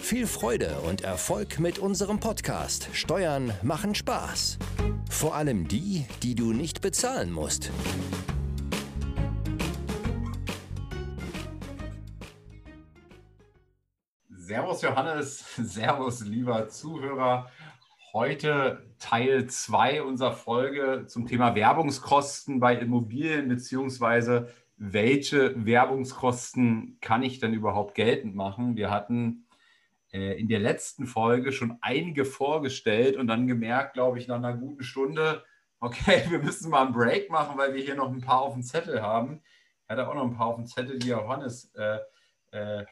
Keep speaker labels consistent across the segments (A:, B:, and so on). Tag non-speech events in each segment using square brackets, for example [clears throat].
A: Viel Freude und Erfolg mit unserem Podcast Steuern machen Spaß. Vor allem die, die du nicht bezahlen musst.
B: Servus Johannes, [laughs] Servus lieber Zuhörer. Heute Teil 2 unserer Folge zum Thema Werbungskosten bei Immobilien beziehungsweise welche Werbungskosten kann ich denn überhaupt geltend machen? Wir hatten in der letzten Folge schon einige vorgestellt und dann gemerkt, glaube ich, nach einer guten Stunde, okay, [laughs] wir müssen mal einen Break machen, weil wir hier noch ein paar auf dem Zettel haben. Ich hatte auch noch ein paar auf dem Zettel, die Johannes äh, äh,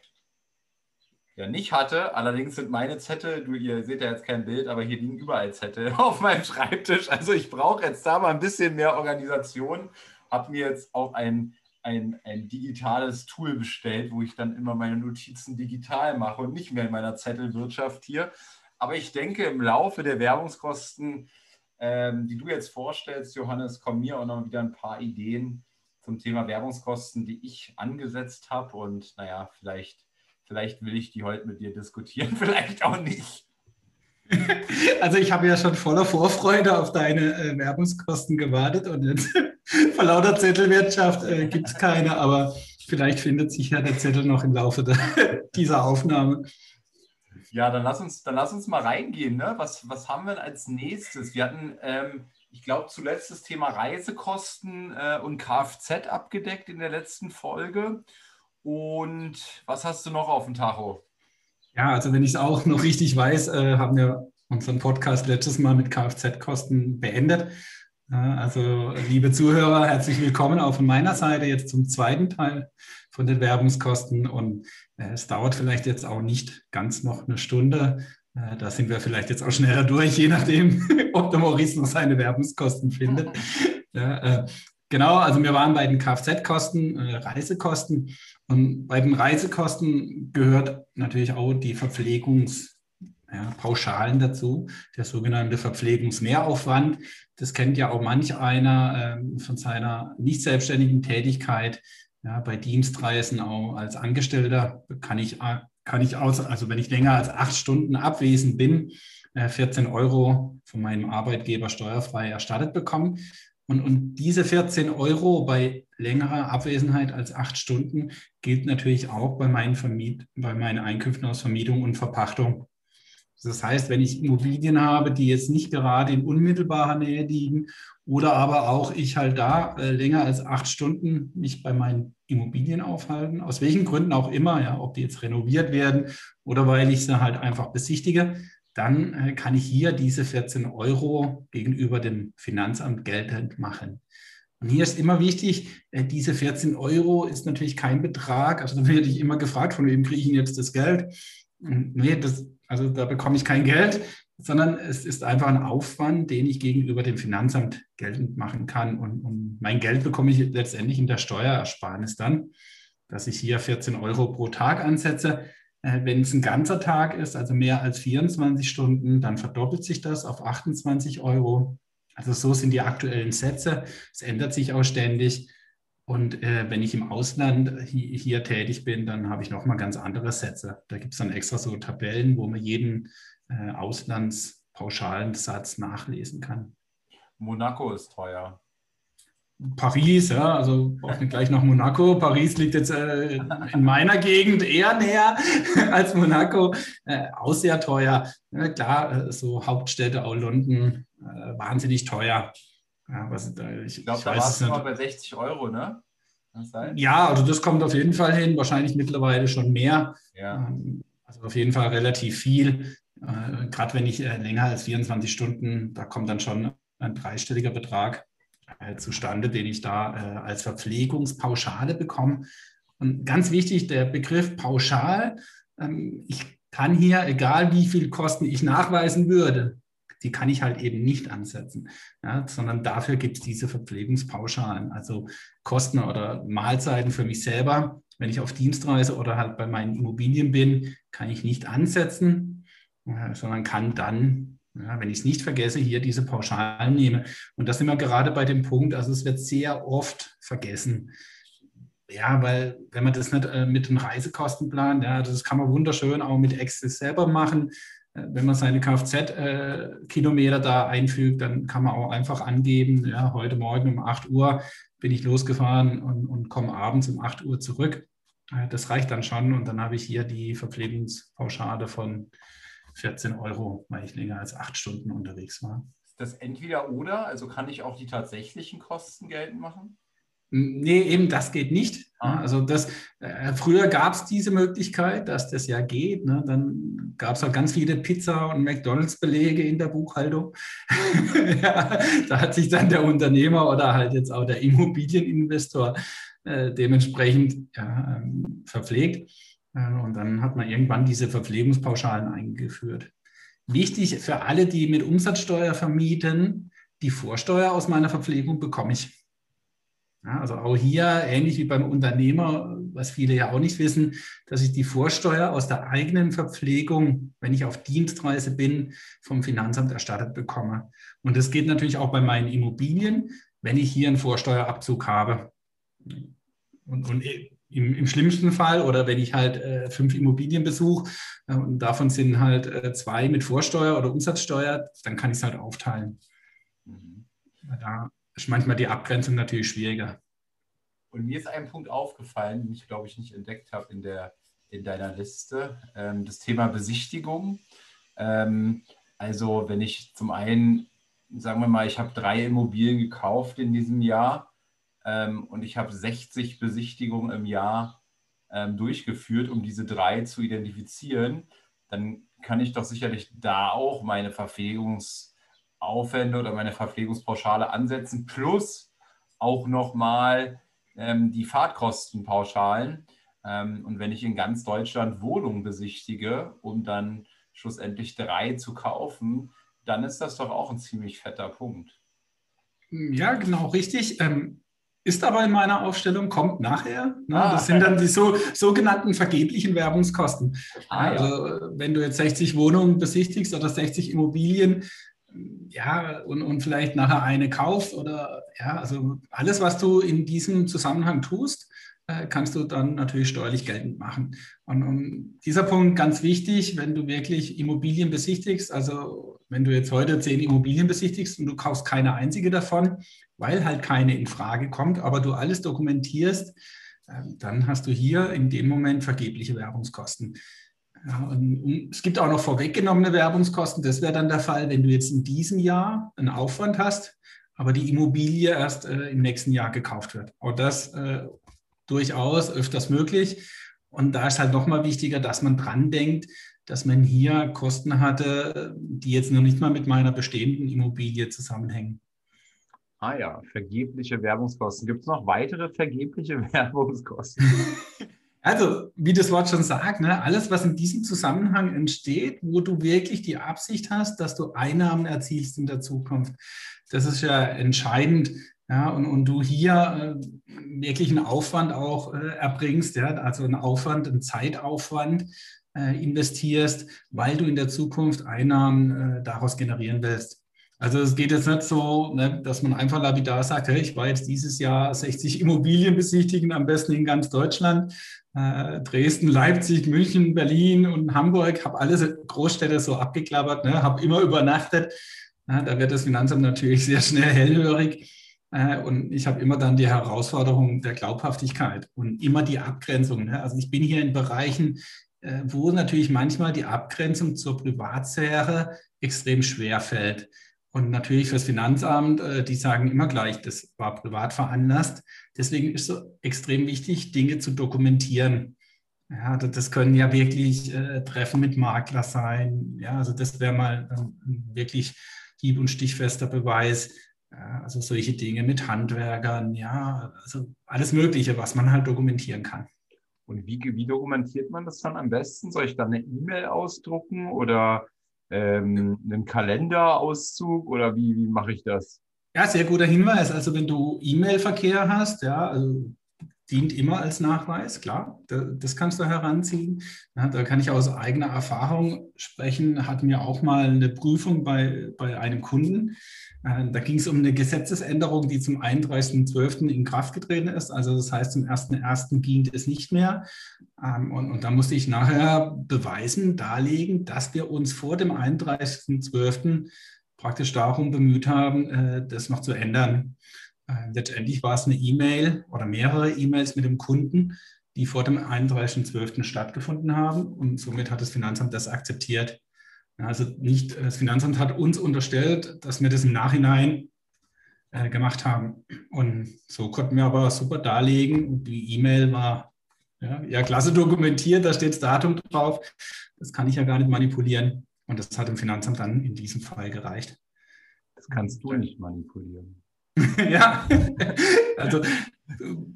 B: ja nicht hatte. Allerdings sind meine Zettel, du, ihr seht ja jetzt kein Bild, aber hier liegen überall Zettel [laughs] auf meinem Schreibtisch. Also ich brauche jetzt da mal ein bisschen mehr Organisation. Habe mir jetzt auch ein, ein, ein digitales Tool bestellt, wo ich dann immer meine Notizen digital mache und nicht mehr in meiner Zettelwirtschaft hier. Aber ich denke, im Laufe der Werbungskosten, ähm, die du jetzt vorstellst, Johannes, kommen mir auch noch wieder ein paar Ideen zum Thema Werbungskosten, die ich angesetzt habe. Und naja, vielleicht Vielleicht will ich die heute mit dir diskutieren, [laughs] vielleicht auch nicht. [laughs]
C: Also ich habe ja schon voller Vorfreude auf deine äh, Werbungskosten gewartet und jetzt [laughs] vor lauter Zettelwirtschaft äh, gibt es keine, aber vielleicht findet sich ja der Zettel noch im Laufe der, [laughs] dieser Aufnahme.
B: Ja, dann lass uns, dann lass uns mal reingehen. Ne? Was, was haben wir als nächstes? Wir hatten, ähm, ich glaube, zuletzt das Thema Reisekosten äh, und Kfz abgedeckt in der letzten Folge. Und was hast du noch auf dem Tacho?
C: Ja, also wenn ich es auch [laughs] noch richtig weiß, äh, haben wir unseren Podcast letztes Mal mit Kfz-Kosten beendet. Also liebe Zuhörer, herzlich willkommen auch von meiner Seite jetzt zum zweiten Teil von den Werbungskosten. Und äh, es dauert vielleicht jetzt auch nicht ganz noch eine Stunde. Äh, da sind wir vielleicht jetzt auch schneller durch, je nachdem, [laughs] ob der Maurice noch seine Werbungskosten findet. [laughs] Ja, äh, genau, also wir waren bei den Kfz-Kosten, äh, Reisekosten. Und bei den Reisekosten gehört natürlich auch die Verpflegungspauschalen ja, dazu, der sogenannte Verpflegungsmehraufwand. Das kennt ja auch manch einer äh, von seiner nicht selbstständigen Tätigkeit. Ja, bei Dienstreisen auch als Angestellter kann ich, kann ich aus, also wenn ich länger als acht Stunden abwesend bin, äh, 14 Euro von meinem Arbeitgeber steuerfrei erstattet bekommen. Und, und diese 14 Euro bei längerer Abwesenheit als acht Stunden gilt natürlich auch bei meinen, Vermiet, bei meinen Einkünften aus Vermietung und Verpachtung. Das heißt, wenn ich Immobilien habe, die jetzt nicht gerade in unmittelbarer Nähe liegen oder aber auch ich halt da äh, länger als acht Stunden mich bei meinen Immobilien aufhalten, aus welchen Gründen auch immer, ja, ob die jetzt renoviert werden oder weil ich sie halt einfach besichtige, dann äh, kann ich hier diese 14 Euro gegenüber dem Finanzamt geltend machen. Und hier ist immer wichtig, äh, diese 14 Euro ist natürlich kein Betrag. Also da werde ich immer gefragt, von wem kriege ich jetzt das Geld? Nee, das, also da bekomme ich kein Geld, sondern es ist einfach ein Aufwand, den ich gegenüber dem Finanzamt geltend machen kann. Und, und mein Geld bekomme ich letztendlich in der Steuerersparnis dann, dass ich hier 14 Euro pro Tag ansetze. Äh, wenn es ein ganzer Tag ist, also mehr als 24 Stunden, dann verdoppelt sich das auf 28 Euro. Also so sind die aktuellen Sätze. Es ändert sich auch ständig. Und äh, wenn ich im Ausland hier, hier tätig bin, dann habe ich nochmal ganz andere Sätze. Da gibt es dann extra so Tabellen, wo man jeden äh, Auslandspauschalen Satz nachlesen kann.
B: Monaco ist teuer.
C: Paris, ja, also nicht gleich noch Monaco. Paris liegt jetzt äh, in meiner Gegend eher näher [laughs] als Monaco. Äh, auch sehr teuer. Ja, klar, äh, so Hauptstädte, auch London, äh, wahnsinnig teuer.
B: Ja, was, ich, ich glaube, da war es mal bei 60 Euro, ne?
C: Ja, also das kommt auf jeden Fall hin. Wahrscheinlich mittlerweile schon mehr. Ja. Ähm, also auf jeden Fall relativ viel. Äh, Gerade wenn ich äh, länger als 24 Stunden, da kommt dann schon ein dreistelliger Betrag äh, zustande, den ich da äh, als Verpflegungspauschale bekomme. Und ganz wichtig, der Begriff pauschal. Ähm, ich kann hier, egal wie viel Kosten ich nachweisen würde, die kann ich halt eben nicht ansetzen, ja, sondern dafür gibt es diese Verpflegungspauschalen, also Kosten oder Mahlzeiten für mich selber. Wenn ich auf Dienstreise oder halt bei meinen Immobilien bin, kann ich nicht ansetzen, äh, sondern kann dann ja, wenn ich es nicht vergesse, hier diese Pauschalen nehme. Und das sind wir gerade bei dem Punkt, also es wird sehr oft vergessen. Ja, weil wenn man das nicht äh, mit den Reisekosten plant, ja, das kann man wunderschön auch mit Excel selber machen. Äh, wenn man seine Kfz-Kilometer äh, da einfügt, dann kann man auch einfach angeben, ja, heute Morgen um 8 Uhr bin ich losgefahren und, und komme abends um 8 Uhr zurück. Äh, das reicht dann schon und dann habe ich hier die Verpflegungspauschale von 14 Euro, weil ich länger als acht Stunden unterwegs war.
B: Ist das entweder oder? Also kann ich auch die tatsächlichen Kosten geltend machen?
C: Nee, eben das geht nicht. Ah. Also das, äh, früher gab es diese Möglichkeit, dass das ja geht. Ne? Dann gab es halt ganz viele Pizza- und McDonalds-Belege in der Buchhaltung. [laughs] ja, da hat sich dann der Unternehmer oder halt jetzt auch der Immobilieninvestor äh, dementsprechend ja, ähm, verpflegt. Und dann hat man irgendwann diese Verpflegungspauschalen eingeführt. Wichtig für alle, die mit Umsatzsteuer vermieten, die Vorsteuer aus meiner Verpflegung bekomme ich. Ja, also auch hier, ähnlich wie beim Unternehmer, was viele ja auch nicht wissen, dass ich die Vorsteuer aus der eigenen Verpflegung, wenn ich auf Dienstreise bin, vom Finanzamt erstattet bekomme. Und das geht natürlich auch bei meinen Immobilien, wenn ich hier einen Vorsteuerabzug habe. Und, und im, im, schlimmsten Fall oder wenn ich halt äh, fünf Immobilien besuche äh, und davon sind halt äh, zwei mit Vorsteuer oder Umsatzsteuer, dann kann ich es halt aufteilen. Mhm. Da ist manchmal die Abgrenzung natürlich schwieriger.
B: Und mir ist ein Punkt aufgefallen, den ich glaube ich nicht entdeckt habe in, der, in deiner Liste, ähm, das Thema Besichtigung. Ähm, also wenn ich zum einen, sagen wir mal, ich habe drei Immobilien gekauft in diesem Jahr ähm, und ich habe 60 Besichtigungen im Jahr ähm, durchgeführt, um diese drei zu identifizieren. Dann kann ich doch sicherlich da auch meine Verpflegungsaufwände oder meine Verpflegungspauschale ansetzen, plus auch nochmal ähm, die Fahrtkostenpauschalen. Ähm, und wenn ich in ganz Deutschland Wohnungen besichtige, um dann schlussendlich drei zu kaufen, dann ist das doch auch ein ziemlich fetter Punkt.
C: Ja, genau, richtig. Ähm, ist aber in meiner Aufstellung, kommt nachher. Ne? Ah, das sind dann die so, sogenannten vergeblichen Werbungskosten. Ah, ja. Also wenn du jetzt 60 Wohnungen besichtigst oder 60 Immobilien, ja, und, und vielleicht nachher eine kaufst oder ja, also alles, was du in diesem Zusammenhang tust, kannst du dann natürlich steuerlich geltend machen. Und, und, dieser Punkt ganz wichtig, wenn du wirklich Immobilien besichtigst, also wenn du jetzt heute zehn Immobilien besichtigst und du kaufst keine einzige davon, weil halt keine in Frage kommt, aber du alles dokumentierst, ähm, dann hast du hier in dem Moment vergebliche Werbungskosten. Und, es gibt auch noch vorweggenommene Werbungskosten. Das wäre dann der Fall, wenn du jetzt in diesem Jahr einen Aufwand hast, aber die Immobilie erst äh, im nächsten Jahr gekauft wird. Auch das äh, durchaus öfters möglich. Und da ist halt nochmal wichtiger, dass man dran denkt, dass man hier Kosten hatte, die jetzt noch nicht mal mit meiner bestehenden Immobilie zusammenhängen.
B: Ah ja, vergebliche Werbungskosten. Gibt es noch weitere vergebliche [laughs] Werbungskosten? [laughs]
C: Also, wie das Wort schon sagt, ne, alles, was in diesem Zusammenhang entsteht, wo du wirklich die Absicht hast, dass du Einnahmen erzielst in der Zukunft, das ist ja entscheidend. Ja, und, und du hier äh, wirklich einen Aufwand auch äh, erbringst, ja, also einen Aufwand, einen Zeitaufwand äh, investierst, weil du in der Zukunft Einnahmen äh, daraus generieren willst. Also es geht jetzt nicht so, ne, dass man einfach lapidar sagt, hey, ich war jetzt dieses Jahr 60 Immobilien besichtigen, am besten in ganz Deutschland. Äh, Dresden, Leipzig, München, Berlin und Hamburg, habe alle Großstädte so abgeklappert, ne, habe immer übernachtet. Ja, da wird das Finanzamt natürlich sehr schnell hellhörig. Äh, und ich habe immer dann die Herausforderung der Glaubhaftigkeit und immer die Abgrenzung. Ne? Also ich bin hier in Bereichen, äh, wo natürlich manchmal die Abgrenzung zur Privatsphäre extrem schwer fällt. Und natürlich fürs Finanzamt, äh, die sagen immer gleich, das war privat veranlasst. Deswegen ist es so extrem wichtig, Dinge zu dokumentieren. Ja, das können ja wirklich Treffen mit Makler sein. Ja, also das wäre mal ein wirklich hieb- und stichfester Beweis. Ja, also solche Dinge mit Handwerkern, ja, also alles Mögliche, was man halt dokumentieren kann.
B: Und wie, wie dokumentiert man das dann am besten? Soll ich dann eine E-Mail ausdrucken oder ähm, einen Kalenderauszug oder wie, wie mache ich das?
C: Ja, sehr guter Hinweis. Also wenn du E-Mail-Verkehr hast, ja, also dient immer als Nachweis, klar, das kannst du heranziehen. Da kann ich aus eigener Erfahrung sprechen, hatten wir auch mal eine Prüfung bei, bei einem Kunden. Äh, da ging es um eine Gesetzesänderung, die zum 31.12. in Kraft getreten ist. Also das heißt, zum 1.1. ging es nicht mehr. Ähm, und, und da musste ich nachher beweisen, darlegen, dass wir uns vor dem 31.12. praktisch darum bemüht haben, äh, das noch zu ändern. Äh, letztendlich war es eine E-Mail oder mehrere E-Mails mit dem Kunden, die vor dem 31.12. stattgefunden haben. Und somit hat das Finanzamt das akzeptiert. Also nicht, das Finanzamt hat uns unterstellt, dass wir das im Nachhinein äh, gemacht haben. Und so konnten wir aber super darlegen. Die E-Mail war ja, ja, klasse dokumentiert, da steht das Datum drauf. Das kann ich ja gar nicht manipulieren. Und das hat dem Finanzamt dann in diesem Fall gereicht.
B: Das kannst du nicht manipulieren. [laughs]
C: ja, also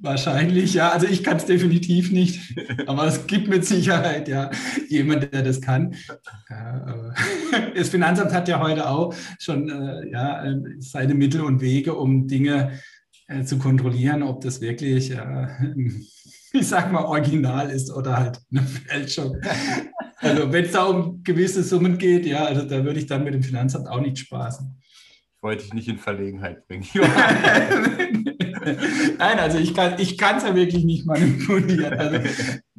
C: wahrscheinlich, ja. Also ich kann es definitiv nicht, aber es gibt mit Sicherheit ja jemand, der das kann. [laughs] das Finanzamt hat ja heute auch schon äh, ja, seine Mittel und Wege, um Dinge äh, zu kontrollieren, ob das wirklich, äh, [laughs] ich sag mal, original ist oder halt eine Fälschung. Also wenn es da um gewisse Summen geht, ja, also da würde ich dann mit dem Finanzamt auch nicht spaßen
B: wollte ich nicht in Verlegenheit bringen. [laughs] [laughs]
C: Nein, also ich kann es ich ja wirklich nicht manipulieren. Also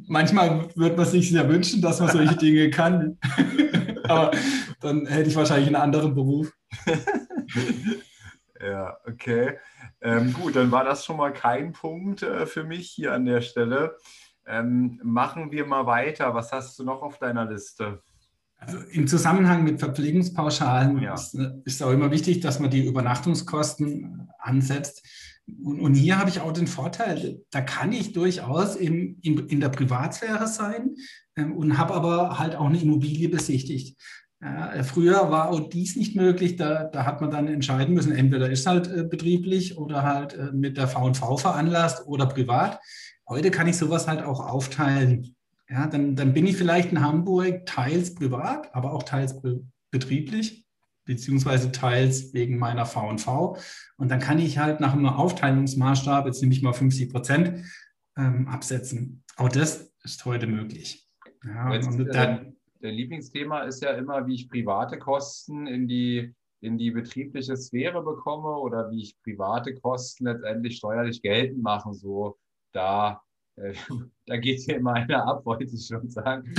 C: manchmal wird man sich sehr wünschen, dass man solche Dinge kann. [laughs] Aber dann hätte ich wahrscheinlich einen anderen Beruf.
B: ja, okay. Ähm, gut, dann war das schon mal kein Punkt äh, für mich hier an der Stelle. Ähm, machen wir mal weiter. Was hast du noch auf deiner Liste?
C: Also im Zusammenhang mit Verpflegungspauschalen ja. ist, es auch immer wichtig, dass man die Übernachtungskosten ansetzt. Und, und hier habe ich auch den Vorteil, da kann ich durchaus im, in, in der Privatsphäre sein ähm, und habe aber halt auch eine Immobilie besichtigt. Äh, früher war auch dies nicht möglich, da, da hat man dann entscheiden müssen, entweder ist halt äh, betrieblich oder halt äh, mit der V&V veranlasst oder privat. Heute kann ich sowas halt auch aufteilen. Ja, dann, dann bin ich vielleicht in Hamburg teils privat, aber auch teils betrieblich, beziehungsweise teils wegen meiner V&V. Und dann kann ich halt nach einem Aufteilungsmaßstab, jetzt nehme ich mal 50 Prozent, ähm, absetzen. Auch das ist heute möglich.
B: Ja, jetzt, und dann, der Lieblingsthema ist ja immer, wie ich private Kosten in die, in die betriebliche Sphäre bekomme oder wie ich private Kosten letztendlich steuerlich geltend mache. So da äh, [laughs] da geht hier immer einer ab, wollte ich schon sagen. [laughs]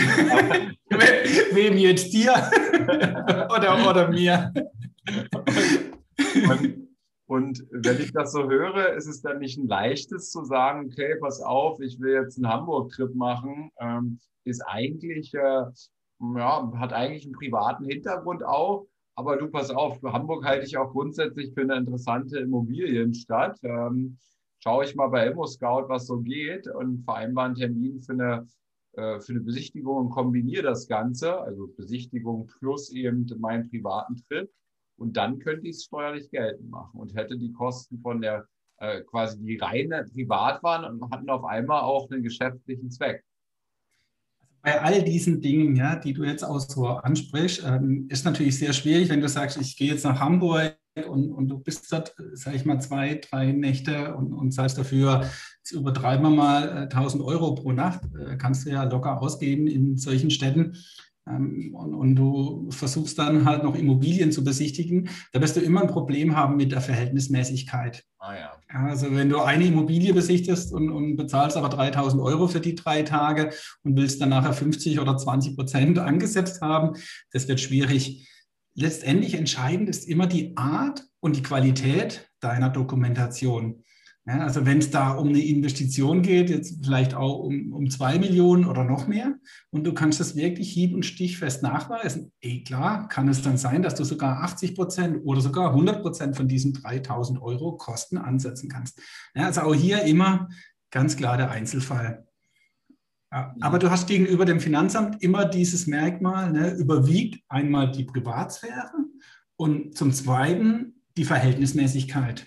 C: Wem jetzt dir? [laughs] oder, oder mir?
B: Und, und, wenn ich das so höre, ist es dann nicht ein leichtes zu sagen, okay, pass auf, ich will jetzt einen Hamburg-Trip machen, ähm, ist eigentlich, äh, ja, hat eigentlich einen privaten Hintergrund auch. Aber du pass auf, Hamburg halte ich auch grundsätzlich für eine interessante Immobilienstadt. Ähm, schaue ich mal bei ImmoScout, was so geht und vereinbare einen Termin für eine, äh, für eine Besichtigung und kombiniere das Ganze, also Besichtigung plus eben meinen privaten Trip. Und dann könnte ich es steuerlich geltend machen und hätte die Kosten von der äh, quasi die reine privat waren und hatten auf einmal auch einen geschäftlichen Zweck.
C: Bei all diesen Dingen, ja, die du jetzt auch so ansprichst, ähm, ist natürlich sehr schwierig, wenn du sagst, ich gehe jetzt nach Hamburg und, und du bist dort, sage ich mal, zwei, drei Nächte und, und zahlst dafür, jetzt übertreiben wir mal 1000 äh, Euro pro Nacht, äh, kannst du ja locker ausgeben in solchen Städten. Ähm, und, und, du versuchst dann halt noch Immobilien zu besichtigen, da wirst du immer ein Problem haben mit der Verhältnismäßigkeit. Ah, ja. Also wenn du eine Immobilie besichtest und, und, bezahlst aber 3000 Euro für die drei Tage und willst dann nachher 50 oder 20 Prozent angesetzt haben, das wird schwierig letztendlich entscheidend ist immer die Art und die Qualität deiner Dokumentation. Ja, also wenn es da um eine Investition geht, jetzt vielleicht auch um, um zwei Millionen oder noch mehr, und du kannst das wirklich hieb- und stichfest nachweisen, eh klar, kann es dann sein, dass du sogar 80 Prozent oder sogar 100 Prozent von diesen 3000 Euro Kosten ansetzen kannst. Ja, also auch hier immer ganz klar der Einzelfall. Ja, aber du hast gegenüber dem Finanzamt immer dieses Merkmal, ne, überwiegt einmal die Privatsphäre und zum Zweiten die Verhältnismäßigkeit.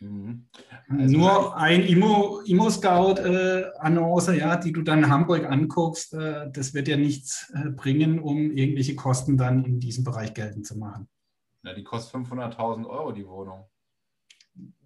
B: Mhm.
C: Also Nur ein Immo-Scout-Annonce, äh, ja, die du dann in Hamburg anguckst, äh, das wird ja nichts äh, bringen, um irgendwelche Kosten dann in diesem Bereich geltend zu machen.
B: Na, die kostet 500.000 Euro, die Wohnung.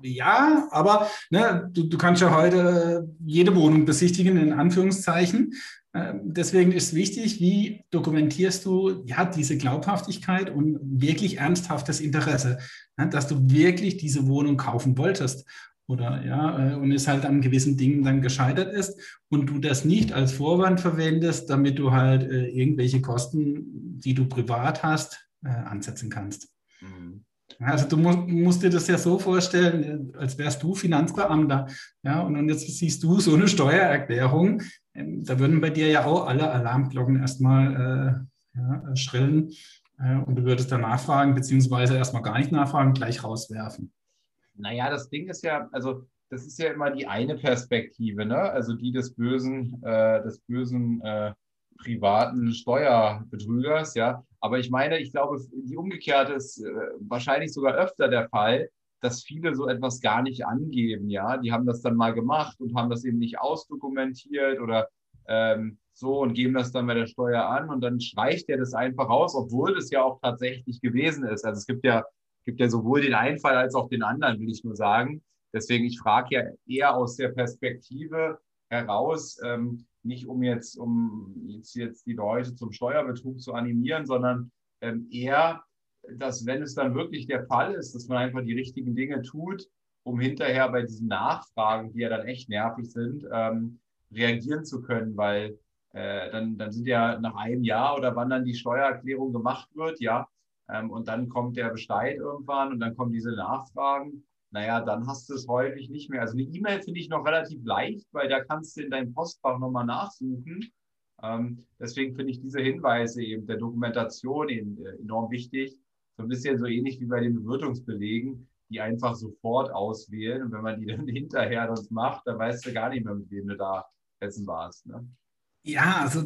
C: Ja, aber ne, du, du kannst ja heute jede Wohnung besichtigen, in Anführungszeichen. Ähm, deswegen ist wichtig, wie dokumentierst du ja, diese Glaubhaftigkeit und wirklich ernsthaftes Interesse, ne, dass du wirklich diese Wohnung kaufen wolltest oder ja, äh, und es halt an gewissen Dingen dann gescheitert ist und du das nicht als Vorwand verwendest, damit du halt äh, irgendwelche Kosten, die du privat hast, äh, ansetzen kannst. Mhm. Also du musst, musst, dir das ja so vorstellen, als wärst du Finanzbeamter. Ja, und jetzt siehst du so eine Steuererklärung. Ähm, da würden bei dir ja auch alle Alarmglocken erstmal äh, ja, schrillen. Äh, und du würdest dann nachfragen, beziehungsweise erstmal gar nicht nachfragen, gleich rauswerfen.
B: Naja, das Ding ist ja, also das ist ja immer die eine Perspektive, ne? Also die des bösen, äh, des bösen äh, privaten Steuerbetrügers, ja. Aber ich meine, ich glaube, die umgekehrte ist äh, wahrscheinlich sogar öfter der Fall, dass viele so etwas gar nicht angeben, ja. Die haben das dann mal gemacht und haben das eben nicht ausdokumentiert oder ähm, so und geben das dann bei der Steuer an und dann streicht er das einfach raus, obwohl das ja auch tatsächlich gewesen ist. Also es gibt ja, gibt ja sowohl den einen Fall als auch den anderen, will ich nur sagen. Deswegen, ich frage ja eher aus der Perspektive heraus, ähm, nicht um jetzt, um jetzt, jetzt die Leute zum Steuerbetrug zu animieren, sondern ähm, eher, dass wenn es dann wirklich der Fall ist, dass man einfach die richtigen Dinge tut, um hinterher bei diesen Nachfragen, die ja dann echt nervig sind, ähm, reagieren zu können, weil äh, dann, dann sind ja nach einem Jahr oder wann dann die Steuererklärung gemacht wird, ja, ähm, und dann kommt der Bescheid irgendwann und dann kommen diese Nachfragen naja, dann hast du es häufig nicht mehr. Also eine E-Mail finde ich noch relativ leicht, weil da kannst du in deinem Postfach nochmal nachsuchen. Ähm, deswegen finde ich diese Hinweise eben der Dokumentation eben, äh, enorm wichtig. So ein bisschen so ähnlich wie bei den Bewirtungsbelegen, die einfach sofort auswählen. Und wenn man die dann [laughs] hinterher das macht, dann weißt du gar nicht mehr, mit wem du da essen warst. Ne?
C: Ja, also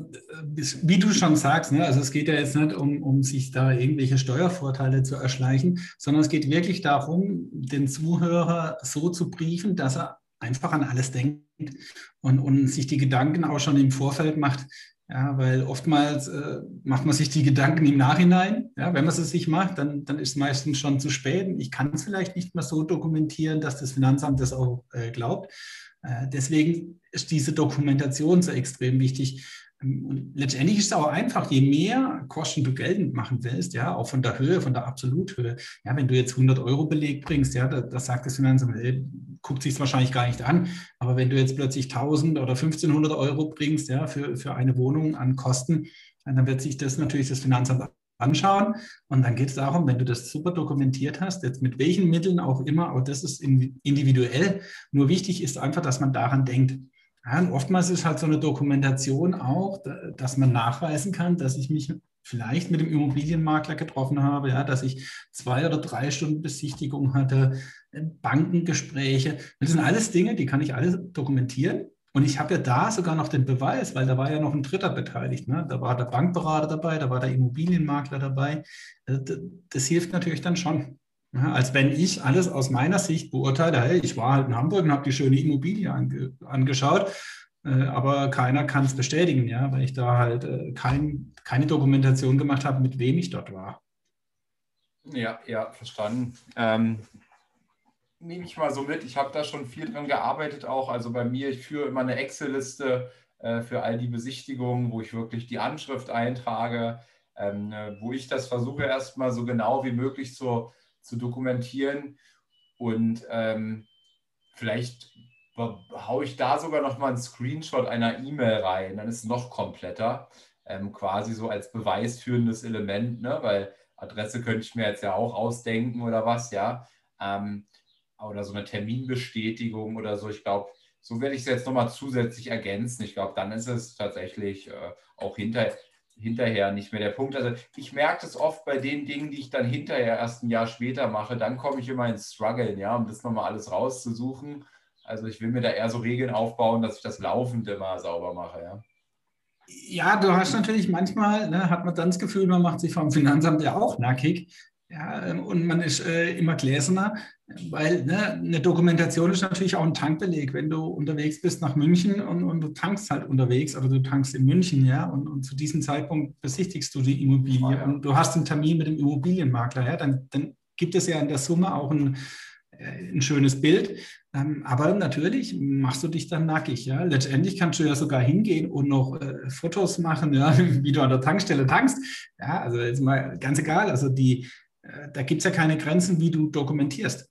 C: wie du schon sagst, ne, also es geht ja jetzt nicht um, um sich da irgendwelche Steuervorteile zu erschleichen, sondern es geht wirklich darum, den Zuhörer so zu briefen, dass er einfach an alles denkt und, und sich die Gedanken auch schon im Vorfeld macht. Ja, weil oftmals äh, macht man sich die Gedanken im Nachhinein. Ja, wenn man sie sich macht, dann, dann ist es meistens schon zu spät. Ich kann es vielleicht nicht mehr so dokumentieren, dass das Finanzamt das auch äh, glaubt. Äh, deswegen ist diese Dokumentation so extrem wichtig. Und letztendlich ist es auch einfach, je mehr Kosten du geltend machen willst, ja, auch von der Höhe, von der Absoluthöhe. Ja, wenn du jetzt 100 Euro Beleg bringst, ja, das da sagt das Finanzamt, ey, guckt sich es wahrscheinlich gar nicht an. Aber wenn du jetzt plötzlich 1000 oder 1500 Euro bringst, ja, für, für eine Wohnung an Kosten, dann wird sich das natürlich das Finanzamt anschauen. Und dann geht es darum, wenn du das super dokumentiert hast, jetzt mit welchen Mitteln auch immer, aber das ist individuell. Nur wichtig ist einfach, dass man daran denkt. Ja, und oftmals ist halt so eine Dokumentation auch, dass man nachweisen kann, dass ich mich vielleicht mit dem Immobilienmakler getroffen habe, ja, dass ich zwei oder drei Stunden Besichtigung hatte, Bankengespräche. Das sind alles Dinge, die kann ich alles dokumentieren. Und ich habe ja da sogar noch den Beweis, weil da war ja noch ein Dritter beteiligt. Ne? Da war der Bankberater dabei, da war der Immobilienmakler dabei. Äh, das hilft natürlich dann schon. Ja, als wenn ich alles aus meiner Sicht beurteile, hey, ich war halt in Hamburg und habe die schöne Immobilie ange angeschaut, äh, aber keiner kann es bestätigen, ja, weil ich da halt äh, kein, keine Dokumentation gemacht habe, mit wem ich dort war.
B: Ja, ja, verstanden. Ähm, nehme ich mal so mit. Ich habe da schon viel dran gearbeitet auch. Also bei mir, ich führe immer eine Excel-Liste äh, für all die Besichtigungen, wo ich wirklich die Anschrift eintrage, ähm, äh, wo ich das versuche erstmal so genau wie möglich zu, zu dokumentieren. Und ähm, vielleicht haue ich da sogar noch mal einen Screenshot einer E-Mail rein, dann ist es noch kompletter, ähm, quasi so als beweisführendes Element, ne? weil Adresse könnte ich mir jetzt ja auch ausdenken oder was, ja. Ähm, oder so eine Terminbestätigung oder so. Ich glaube, so werde ich es jetzt nochmal zusätzlich ergänzen. Ich glaube, dann ist es tatsächlich äh, auch hinter, hinterher nicht mehr der Punkt. Also ich merke das oft bei den Dingen, die ich dann hinterher erst ein Jahr später mache, dann komme ich immer ins Struggle, ja, um das nochmal alles rauszusuchen. Also ich will mir da eher so Regeln aufbauen, dass ich das laufend immer sauber mache, ja.
C: Ja, du hast natürlich manchmal, ne, hat man dann das Gefühl, man macht sich vom Finanzamt ja auch nackig, Ja, ähm, und man ist äh, immer gläserner, weil ne, eine Dokumentation ist natürlich auch ein Tankbeleg. Wenn du unterwegs bist nach München und, und du tankst halt unterwegs oder du tankst in München, ja, und, und zu diesem Zeitpunkt besichtigst du die Immobilie oh, ja. und du hast einen Termin mit dem Immobilienmakler, ja, dann, dann gibt es ja in der Summe auch ein, äh, ein schönes Bild. Ähm, aber natürlich machst du dich dann nackig. Ja? Letztendlich kannst du ja sogar hingehen und noch äh, Fotos machen, ja? [laughs] wie du an der Tankstelle tankst. Ja, also ist mal ganz egal. Also die, da gibt es ja keine Grenzen, wie du dokumentierst.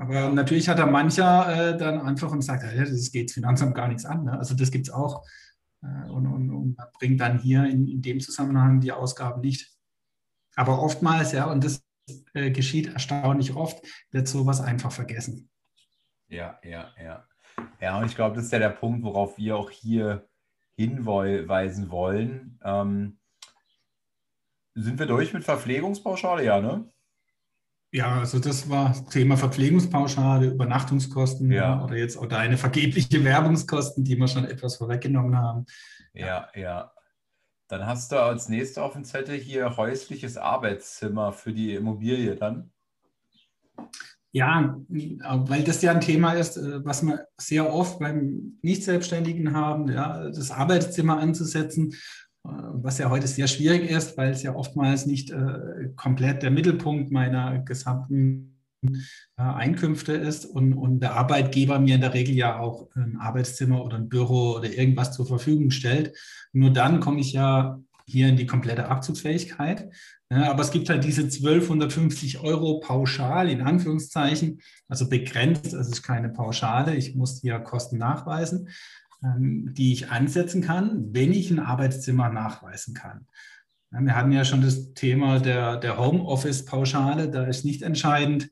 C: Aber natürlich hat da mancher äh, dann einfach und sagt, ja, das geht Finanzamt gar nichts an. Ne? Also das gibt es auch. Äh, und, und, und, bringt dann hier in, in, dem Zusammenhang die Ausgaben nicht. Aber oftmals, ja, und das äh, geschieht erstaunlich oft, wird sowas einfach vergessen.
B: Ja, ja, ja. Ja, und ich glaube, das ist ja der Punkt, worauf wir auch hier hinweisen wollen. Ähm, sind wir durch mit Verpflegungspauschale? Ja, ne?
C: Ja, also das war Thema Verpflegungspauschale, Übernachtungskosten ja. ja. oder jetzt auch deine vergebliche Werbungskosten, die wir schon etwas vorweggenommen haben.
B: Ja, ja. Dann hast du als nächstes auf dem Zettel hier häusliches Arbeitszimmer für die Immobilie dann.
C: Ja, weil das ja ein Thema ist, äh, was wir sehr oft beim Nicht-Selbstständigen haben, ja, das Arbeitszimmer anzusetzen, was ja heute sehr schwierig ist, weil es ja oftmals nicht äh, komplett der Mittelpunkt meiner gesamten Einkünfte ist und, und der Arbeitgeber mir in der Regel ja auch ein Arbeitszimmer oder ein Büro oder irgendwas zur Verfügung stellt. Nur dann komme ich ja hier in die komplette Abzugsfähigkeit. Ja, aber es gibt halt diese 1250 Euro pauschal in Anführungszeichen, also begrenzt, es ist keine Pauschale, ich muss hier Kosten nachweisen, die ich ansetzen kann, wenn ich ein Arbeitszimmer nachweisen kann. Wir hatten ja schon das Thema der, der Homeoffice-Pauschale, da ist nicht entscheidend,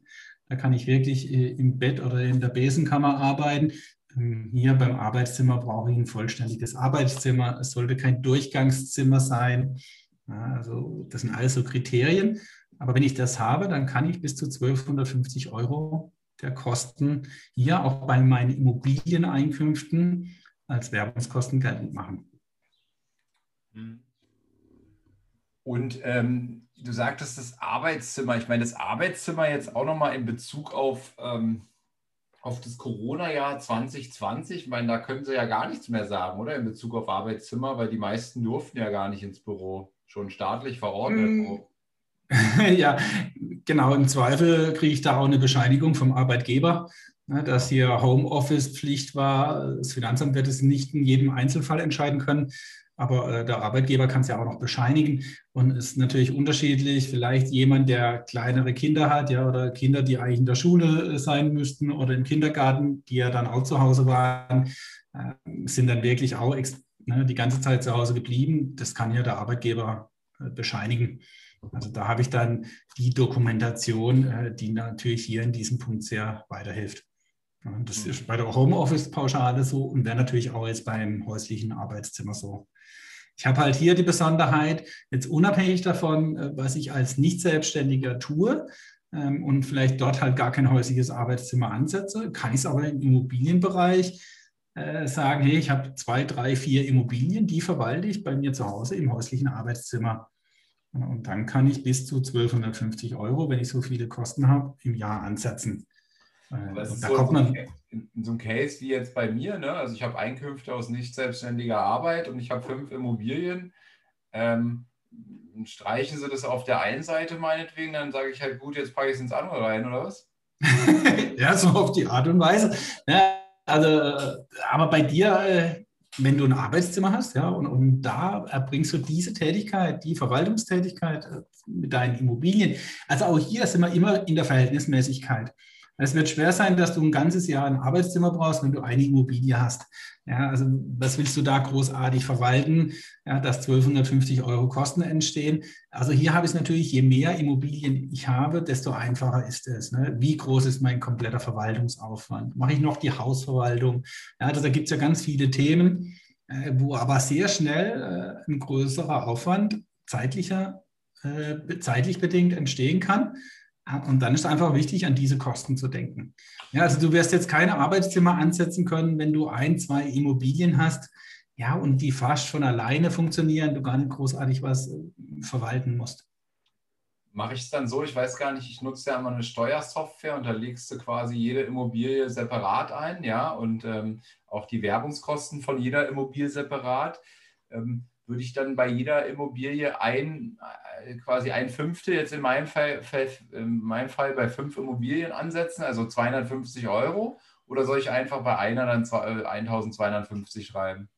C: da kann ich wirklich äh, im Bett oder in der Besenkammer arbeiten. Ähm, hier beim Arbeitszimmer brauche ich ein vollständiges Arbeitszimmer. Es sollte kein Durchgangszimmer sein. also das sind alles so Kriterien. Aber wenn ich das habe, dann kann ich bis zu 1250 Euro der Kosten hier auch bei meinen Immobilieneinkünften als Werbungskosten geltend machen.
B: Und ähm, du sagtest das Arbeitszimmer. Ich meine, das Arbeitszimmer jetzt auch nochmal in Bezug auf ähm, auf das Corona-Jahr 2020, ich meine, da können Sie ja gar nichts mehr sagen, oder? In Bezug auf Arbeitszimmer, weil die meisten durften ja gar nicht ins Büro, schon staatlich verordnet. Mm. [laughs]
C: ja, genau. Im Zweifel kriege ich da auch eine Bescheinigung vom Arbeitgeber, dass hier Homeoffice-Pflicht war. Das Finanzamt wird es nicht in jedem Einzelfall entscheiden können. Aber äh, der Arbeitgeber kann es ja auch noch bescheinigen und ist natürlich unterschiedlich. Vielleicht jemand, der kleinere Kinder hat, ja, oder Kinder, die eigentlich in der Schule äh, sein müssten oder im Kindergarten, die ja dann auch zu Hause waren, äh, sind dann wirklich auch ne, die ganze Zeit zu Hause geblieben. Das kann ja der Arbeitgeber äh, bescheinigen. Also da habe ich dann die Dokumentation, die natürlich hier in diesem Punkt sehr weiterhilft. Das ist bei der Homeoffice-Pauschale so und wäre natürlich auch jetzt beim häuslichen Arbeitszimmer so. Ich habe halt hier die Besonderheit, jetzt unabhängig davon, äh, was ich als Nicht-Selbstständiger tue ähm, und vielleicht dort halt gar kein häusliches Arbeitszimmer ansetze, kann ich es aber im Immobilienbereich äh, sagen, hey, ich habe zwei, drei, vier Immobilien, die verwalte ich bei mir zu Hause im häuslichen Arbeitszimmer. Und dann kann ich bis zu 1250 Euro, wenn ich so viele Kosten habe, im Jahr ansetzen.
B: Äh, da so kommt man in, in, so einem Case wie jetzt bei mir, ne? also ich habe Einkünfte aus nicht selbstständiger Arbeit und ich habe fünf Immobilien. Ähm, streichen Sie das auf der einen Seite meinetwegen, dann sage ich halt, gut, jetzt packe ich es ins andere rein, oder was? [laughs]
C: ja, so auf die Art und Weise. Ja, also, aber bei dir, äh, wenn du ein Arbeitszimmer hast, ja, und, und da erbringst du diese Tätigkeit, die Verwaltungstätigkeit äh, mit deinen Immobilien. Also auch hier sind wir immer in der Verhältnismäßigkeit. Es wird schwer sein, dass du ein ganzes Jahr ein Arbeitszimmer brauchst, wenn du eine Immobilie hast. Ja, also was willst du da großartig verwalten, ja, dass 1250 Euro Kosten entstehen? Also hier habe ich es natürlich, je mehr Immobilien ich habe, desto einfacher ist es. Ne? Wie groß ist mein kompletter Verwaltungsaufwand? Mache ich noch die Hausverwaltung? Ja, also da gibt es ja ganz viele Themen, äh, wo aber sehr schnell äh, ein größerer Aufwand zeitlicher, äh, zeitlich bedingt entstehen kann. Und dann ist es einfach wichtig, an diese Kosten zu denken. Ja, also du wirst jetzt keine Arbeitszimmer ansetzen können, wenn du ein, zwei Immobilien hast, ja, und die fast von alleine funktionieren, du gar nicht großartig was äh, verwalten musst.
B: mache ich es dann so, ich weiß gar nicht, ich nutze ja immer eine Steuersoftware und da legst du quasi jede Immobilie separat ein, ja, und ähm, auch die Werbungskosten von jeder Immobilie separat. Ähm, würde ich dann bei jeder Immobilie ein, äh, quasi ein Fünftel jetzt in meinem Fall, in meinem Fall bei fünf Immobilien ansetzen, also 250 Euro? Oder soll ich einfach bei einer dann 1250 äh, schreiben?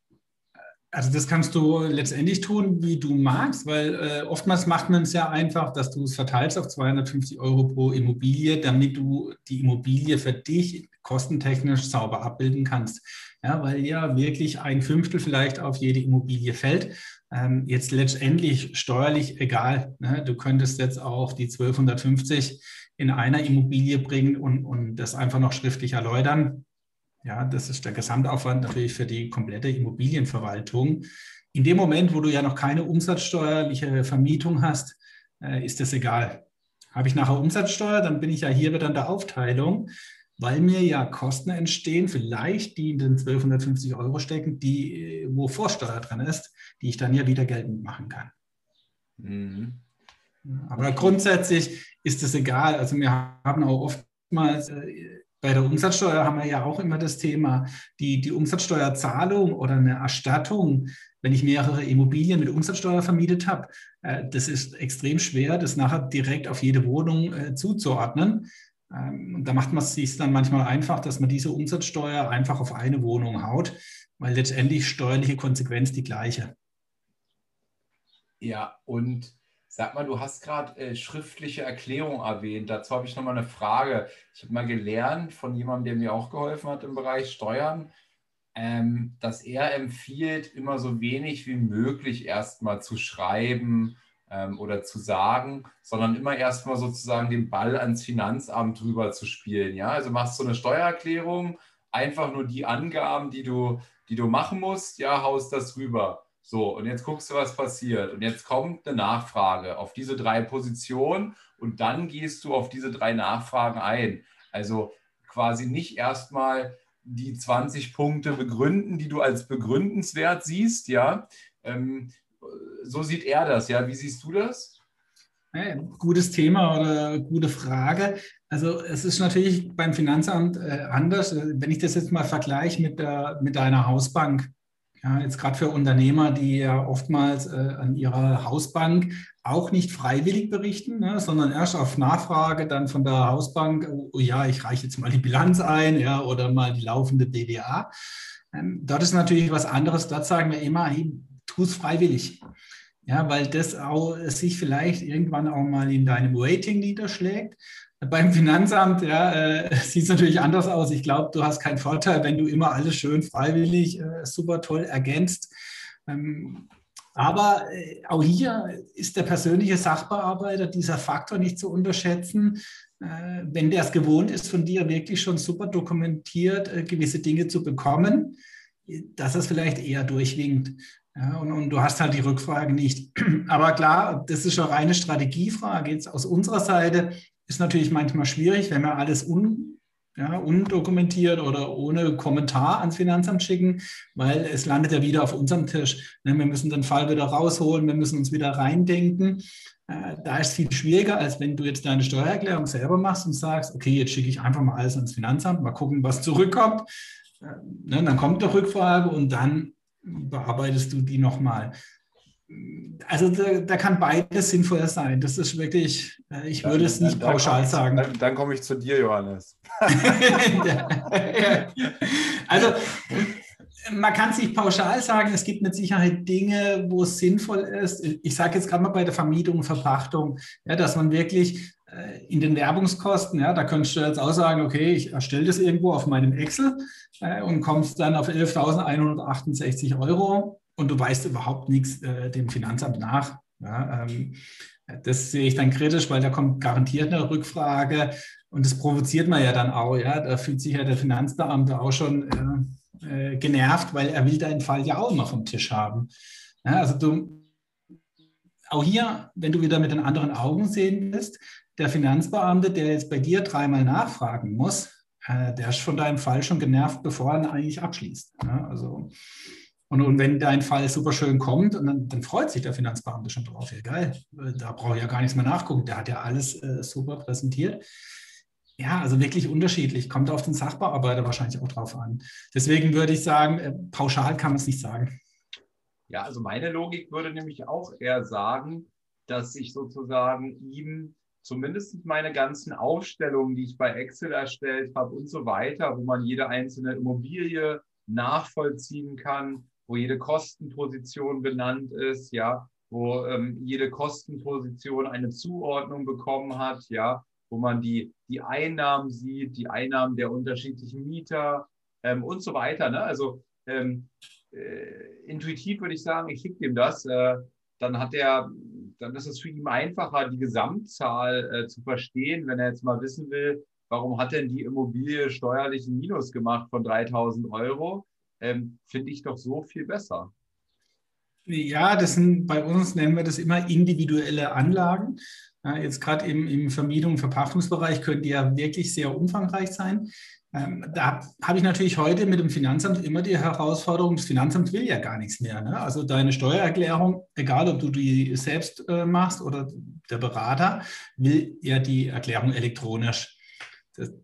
C: Also das kannst du letztendlich tun, wie du magst, weil äh, oftmals macht man es ja einfach, dass du es verteilst auf 250 Euro pro Immobilie, damit du die Immobilie für dich kostentechnisch sauber abbilden kannst. Ja, weil ja wirklich ein Fünftel vielleicht auf jede Immobilie fällt. Ähm, jetzt letztendlich steuerlich egal. Ne? Du könntest jetzt auch die 1250 in einer Immobilie bringen und, und das einfach noch schriftlich erläutern. Ja, das ist der Gesamtaufwand natürlich für die komplette Immobilienverwaltung. In dem Moment, wo du ja noch keine umsatzsteuerliche Vermietung hast, äh, ist das egal. Habe ich nachher Umsatzsteuer, dann bin ich ja hier wieder in der Aufteilung, weil mir ja Kosten entstehen, vielleicht die in den 1250 Euro stecken, die, wo Vorsteuer drin ist, die ich dann ja wieder geltend machen kann. Mhm. Aber grundsätzlich ist es egal. Also wir haben auch oftmals äh, bei der Umsatzsteuer haben wir ja auch immer das Thema, die, die Umsatzsteuerzahlung oder eine Erstattung, wenn ich mehrere Immobilien mit Umsatzsteuer vermietet habe, äh, das ist extrem schwer, das nachher direkt auf jede Wohnung äh, zuzuordnen. Ähm, und da macht man es sich dann manchmal einfach, dass man diese Umsatzsteuer einfach auf eine Wohnung haut, weil letztendlich steuerliche Konsequenz die gleiche.
B: Ja, und Sag mal, du hast gerade äh, schriftliche Erklärung erwähnt. Dazu habe ich noch mal eine Frage. Ich habe mal gelernt von jemandem, der mir auch geholfen hat im Bereich Steuern, ähm, dass er empfiehlt, immer so wenig wie möglich erstmal zu schreiben ähm, oder zu sagen, sondern immer erstmal sozusagen den Ball ans Finanzamt rüber zu spielen. Ja, also machst du eine Steuererklärung, einfach nur die Angaben, die du, die du machen musst, ja, haust das rüber. So, und jetzt guckst du, was passiert. Und jetzt kommt eine Nachfrage auf diese drei Positionen und dann gehst du auf diese drei Nachfragen ein. Also quasi nicht erstmal die 20 Punkte begründen, die du als begründenswert siehst, ja. Ähm, so sieht er das, ja. Wie siehst du das?
C: Ja, gutes Thema oder gute Frage. Also es ist natürlich beim Finanzamt äh, anders. Wenn ich das jetzt mal vergleiche mit, der, mit deiner Hausbank, ja, jetzt gerade für Unternehmer, die ja oftmals äh, an ihrer Hausbank auch nicht freiwillig berichten, ne, sondern erst auf Nachfrage dann von der Hausbank, oh, oh, ja, ich reiche jetzt mal die Bilanz ein ja, oder mal die laufende BWA. Ähm, dort ist natürlich was anderes. Dort sagen wir immer, hey, tu es freiwillig. Ja, weil das auch sich vielleicht irgendwann auch mal in deinem Rating niederschlägt. Beim Finanzamt ja, äh, [laughs] sieht es natürlich anders aus. Ich glaube, du hast keinen Vorteil, wenn du immer alles schön freiwillig äh, super toll ergänzt. Ähm, aber äh, auch hier ist der persönliche Sachbearbeiter dieser Faktor nicht zu unterschätzen. Äh, wenn der es gewohnt ist, von dir wirklich schon super dokumentiert äh, gewisse Dinge zu bekommen, dass es vielleicht eher durchwinkt. Ja, und, und, du hast halt die Rückfrage nicht. [clears throat] Aber klar, das ist eine reine Strategiefrage. Jetzt aus unserer Seite ist natürlich manchmal schwierig, wenn wir alles un, ja, undokumentiert oder ohne Kommentar ans Finanzamt schicken, weil es landet ja wieder auf unserem Tisch. Ne, wir müssen den Fall wieder rausholen, wir müssen uns wieder reindenken. Äh, da ist es viel schwieriger, als wenn du jetzt deine Steuererklärung selber machst und sagst, okay, jetzt schicke ich einfach mal alles ans Finanzamt, mal gucken, was zurückkommt. Äh, ne, dann kommt eine Rückfrage und dann bearbeitest du die nochmal also da, da, kann beides sinnvoller sein. Das ist wirklich, äh, ich würde dann, es nicht dann, pauschal
B: dann
C: sagen.
B: Dann, dann komme ich zu dir, Johannes. [laughs] [laughs]
C: also man kann es nicht pauschal sagen. Es gibt mit Sicherheit Dinge, wo es sinnvoll ist. Ich sage jetzt gerade mal bei der Vermietung und Verpachtung, ja, dass man wirklich äh, in den Werbungskosten, ja, da könntest du jetzt auch sagen, okay, ich erstelle das irgendwo auf meinem Excel äh, und kommst dann auf 11.168 Euro und du weißt überhaupt nichts äh, dem Finanzamt nach. Ja, ähm, das sehe ich dann kritisch, weil da kommt garantiert eine Rückfrage und das provoziert man ja dann auch. Ja? Da fühlt sich ja der Finanzbeamte auch schon äh, äh, genervt, weil er will deinen Fall ja auch immer vom Tisch haben. Ja, also du, auch hier, wenn du wieder mit den anderen Augen sehen willst, der Finanzbeamte, der jetzt bei dir dreimal nachfragen muss, äh, der ist von deinem Fall schon genervt, bevor er ihn eigentlich abschließt. Ja, also Und, und wenn dein Fall super schön kommt, und dann, dann freut sich der Finanzbeamte schon drauf. Ja, geil, da brauche ich ja gar nichts mehr nachgucken. Der hat ja alles äh, super präsentiert. Ja, also wirklich unterschiedlich. Kommt auf den Sachbearbeiter wahrscheinlich auch drauf an. Deswegen würde ich sagen, äh, pauschal kann man es nicht sagen.
B: Ja, also meine Logik würde nämlich auch eher sagen, dass ich sozusagen ihm zumindest meine ganzen Aufstellungen, die ich bei Excel erstellt habe und so weiter, wo man jede einzelne Immobilie nachvollziehen kann, wo jede Kostenposition benannt ist, ja, wo ähm, jede Kostenposition eine Zuordnung bekommen hat, ja, wo man die, die Einnahmen sieht, die Einnahmen der unterschiedlichen Mieter ähm, und so weiter. Ne? Also ähm, äh, intuitiv würde ich sagen, ich schicke dem das. Äh, dann hat er, dann ist es für ihn einfacher, die Gesamtzahl äh, zu verstehen, wenn er jetzt mal wissen will, warum hat denn die Immobilie steuerlich ein Minus gemacht von 3000 Euro? Ähm, Finde ich doch so viel besser.
C: Ja, das sind bei uns nennen wir das immer individuelle Anlagen. Ja, jetzt gerade im, im Vermietung- und Verpachtungsbereich können die ja wirklich sehr umfangreich sein. Ähm, da habe ich natürlich heute mit dem Finanzamt immer die Herausforderung, das Finanzamt will ja gar nichts mehr. Ne? Also deine Steuererklärung, egal ob du die selbst äh, machst oder der Berater, will ja die Erklärung elektronisch.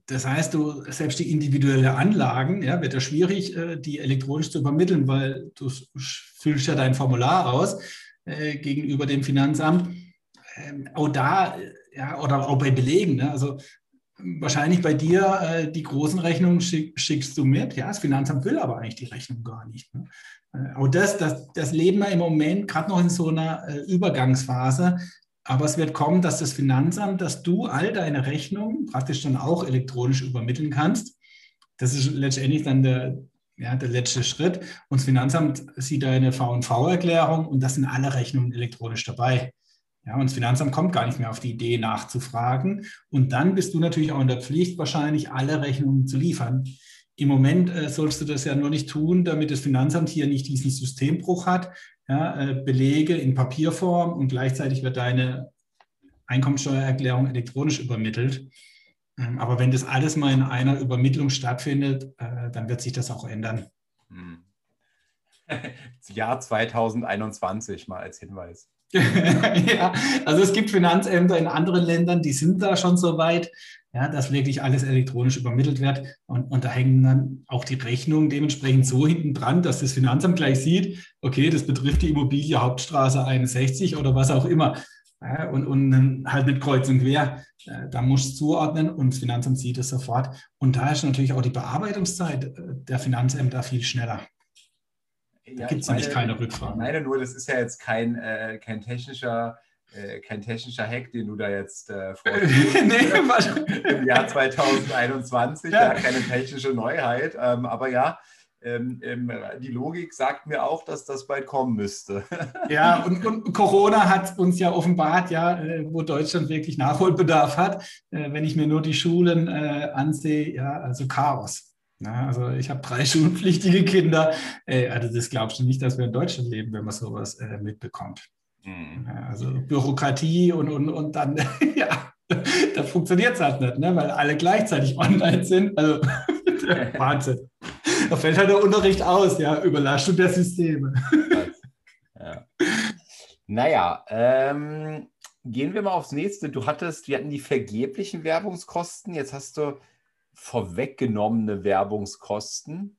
C: Das, heißt, du selbst die individuelle Anlagen, ja, wird ja schwierig, äh, die elektronisch zu übermitteln, weil du füllst ja dein Formular aus äh, gegenüber dem Finanzamt. Ähm, auch da, ja, oder auch bei Belegen. Ne? Also wahrscheinlich bei dir äh, die großen Rechnungen schick, schickst du mit. Ja, das Finanzamt will aber eigentlich die Rechnung gar nicht. Ne? Äh, auch das, das, das leben wir im Moment gerade noch in so einer äh, Übergangsphase. Aber es wird kommen, dass das Finanzamt, dass du all deine Rechnungen praktisch dann auch elektronisch übermitteln kannst. Das ist letztendlich dann der, ja, der letzte Schritt. Und das Finanzamt sieht deine V&V-Erklärung und das sind alle Rechnungen elektronisch dabei. Ja, und das Finanzamt kommt gar nicht mehr auf die Idee, nachzufragen. Und dann bist du natürlich auch in der Pflicht, wahrscheinlich alle Rechnungen zu liefern. Im Moment äh, sollst du das ja nur nicht tun, damit das Finanzamt hier nicht diesen Systembruch hat. Ja, äh, Belege in Papierform und gleichzeitig wird deine Einkommensteuererklärung elektronisch übermittelt. Ähm, aber wenn das alles mal in einer Übermittlung stattfindet, äh, dann wird sich das auch ändern. Hm. [laughs]
B: Jahr 2021 mal als Hinweis. [laughs]
C: ja, also es gibt Finanzämter in anderen Ländern, die sind da schon so weit, ja, dass wirklich alles elektronisch übermittelt wird. Und, und da hängen dann auch die Rechnungen dementsprechend so hinten dran, dass das Finanzamt gleich sieht, okay, das betrifft die Immobilie Hauptstraße 61 oder was auch immer. Ja, und, und halt mit Kreuz und Quer. Äh, da muss du zuordnen und das Finanzamt sieht es sofort. Und da ist natürlich auch die Bearbeitungszeit äh, der Finanzämter viel schneller.
B: Da ja, gibt es nämlich keine Rückfragen. Ich meine nur, das ist ja jetzt kein, äh, kein technischer äh, kein technischer Hack, den du da jetzt äh, [laughs] nee, [laughs] im Jahr 2021, ja. ja. keine technische Neuheit, ähm, aber ja, ähm, ähm, die Logik sagt mir auch, dass das bald kommen müsste. [laughs]
C: ja, und, und Corona hat uns ja offenbart, ja, äh, wo Deutschland wirklich Nachholbedarf hat. Äh, wenn ich mir nur die Schulen äh, ansehe, ja, also Chaos. Na, also ich habe drei [laughs] schulpflichtige Kinder. Äh, also das glaubst du nicht, dass wir in Deutschland leben, wenn man sowas äh, mitbekommt. Mhm. Also Bürokratie und, und, und dann, [laughs] ja, da funktioniert es halt nicht, ne? weil alle gleichzeitig [laughs] online sind. Also Wahnsinn. Da fällt halt der Unterricht aus, ja, Überlastung der Systeme.
B: ja. Naja, ähm, gehen wir mal aufs nächste. Du hattest, wir hatten die vergeblichen Werbungskosten, jetzt hast du vorweggenommene Werbungskosten.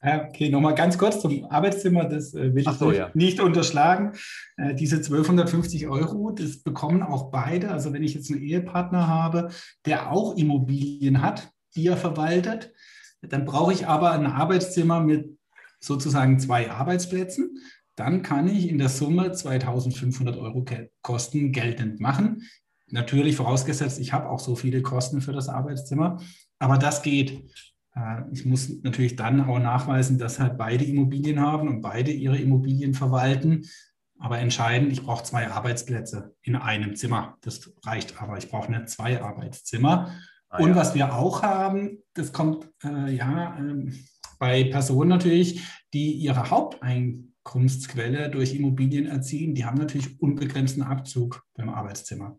C: Okay, nochmal ganz kurz zum Arbeitszimmer, das äh, will ich so, ja. nicht unterschlagen. Äh, diese 1250 Euro, das bekommen auch beide. Also wenn ich jetzt einen Ehepartner habe, der auch Immobilien hat, die er verwaltet, dann brauche ich aber ein Arbeitszimmer mit sozusagen zwei Arbeitsplätzen. Dann kann ich in der Summe 2500 Euro Kosten geltend machen. Natürlich vorausgesetzt, ich habe auch so viele Kosten für das Arbeitszimmer. Aber das geht. Äh, ich muss natürlich dann auch nachweisen, dass halt beide Immobilien haben und beide ihre Immobilien verwalten. Aber entscheidend, ich brauche zwei Arbeitsplätze in einem Zimmer. Das reicht aber. Ich brauche nicht zwei Arbeitszimmer. Ah, und ja. was wir auch haben, das kommt äh, ja äh, bei Personen natürlich, die ihre Haupteinkommensquelle durch Immobilien erzielen, die haben natürlich unbegrenzten Abzug beim Arbeitszimmer.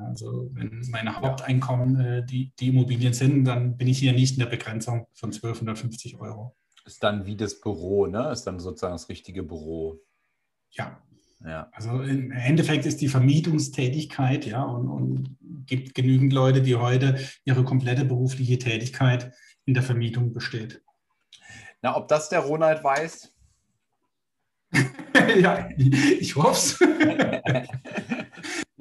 C: Also wenn meine Haupteinkommen äh, die, die Immobilien sind, dann bin ich hier nicht in der Begrenzung von 1250 Euro.
B: Ist dann wie das Büro, ne? Ist dann sozusagen das richtige Büro.
C: Ja. Ja. Also im Endeffekt ist die Vermietungstätigkeit, ja, und, und gibt genügend Leute, die heute ihre komplette berufliche Tätigkeit in der Vermietung besteht.
B: Na, ob das der Ronald weiß? [laughs]
C: ja, ich hoffe es. [laughs]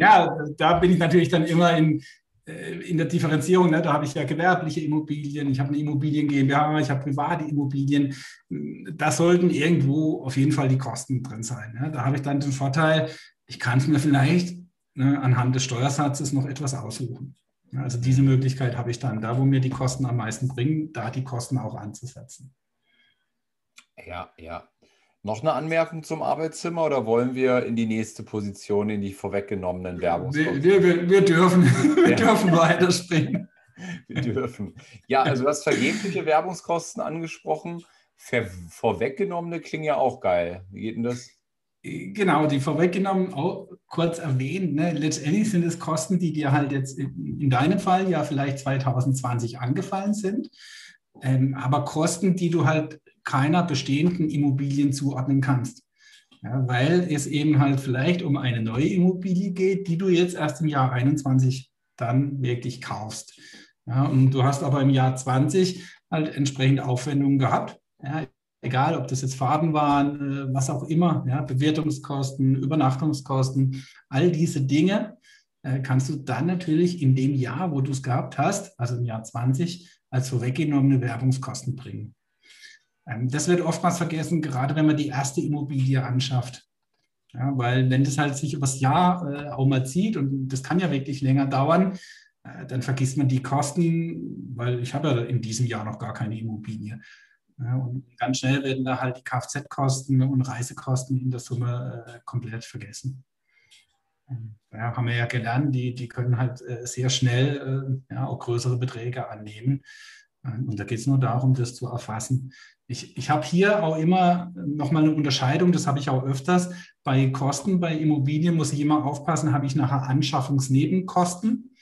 C: ja, da bin ich natürlich dann immer in, äh, in der Differenzierung, ne, da habe ich ja gewerbliche Immobilien, ich habe eine Immobilien GmbH, ich habe private Immobilien. Da sollten irgendwo auf jeden Fall die Kosten drin sein. Ne? Da habe ich dann den Vorteil, ich kann es mir vielleicht ne, anhand des Steuersatzes noch etwas aussuchen. Also diese Möglichkeit habe ich dann, da wo mir die Kosten am meisten bringen, da die Kosten auch anzusetzen.
B: Ja, ja. Noch eine Anmerkung zum Arbeitszimmer oder wollen wir in die nächste Position, in die vorweggenommenen Werbungskosten?
C: Wir, wir, wir, dürfen, wir dürfen weiterspringen. [laughs]
B: Wir dürfen. Ja, also du hast vergebliche Werbungskosten angesprochen. Ver vorweggenommene klingen ja auch geil. Wie geht denn das?
C: Genau, die vorweggenommen, auch kurz erwähnt. Ne? Letztendlich sind es Kosten, die dir halt jetzt in, in deinem Fall ja vielleicht 2020 angefallen sind. Ähm, aber Kosten, die du halt keiner bestehenden Immobilien zuordnen kannst. Ja, weil es eben halt vielleicht um eine neue Immobilie geht, die du jetzt erst im Jahr 21 dann wirklich kaufst. Ja, und du hast aber im Jahr 20 halt entsprechende Aufwendungen gehabt. Ja, egal, ob das jetzt Fahrten waren, äh, was auch immer, ja, Bewertungskosten, Übernachtungskosten, all diese Dinge äh, kannst du dann natürlich in dem Jahr, wo du es gehabt hast, also im Jahr 20, als vorweggenommene Werbungskosten bringen. Ähm, das wird oftmals vergessen, gerade wenn man die erste Immobilie anschafft. Ja, weil wenn das halt sich übers Jahr äh, auch mal zieht und das kann ja wirklich länger dauern, äh, dann vergisst man die Kosten, weil ich habe ja in diesem Jahr noch gar keine Immobilie. Ja, und ganz schnell werden da halt die Kfz-Kosten und Reisekosten in der Summe äh, komplett vergessen. Ähm, ja, haben wir ja gelernt, die, die können halt äh, sehr schnell äh, ja, auch größere Beträge annehmen. Ähm, und da geht es nur darum, das zu erfassen. Ich, ich habe hier auch immer nochmal eine Unterscheidung, das habe ich auch öfters. Bei Kosten bei Immobilien muss ich immer aufpassen, habe ich nachher Anschaffungsnebenkosten,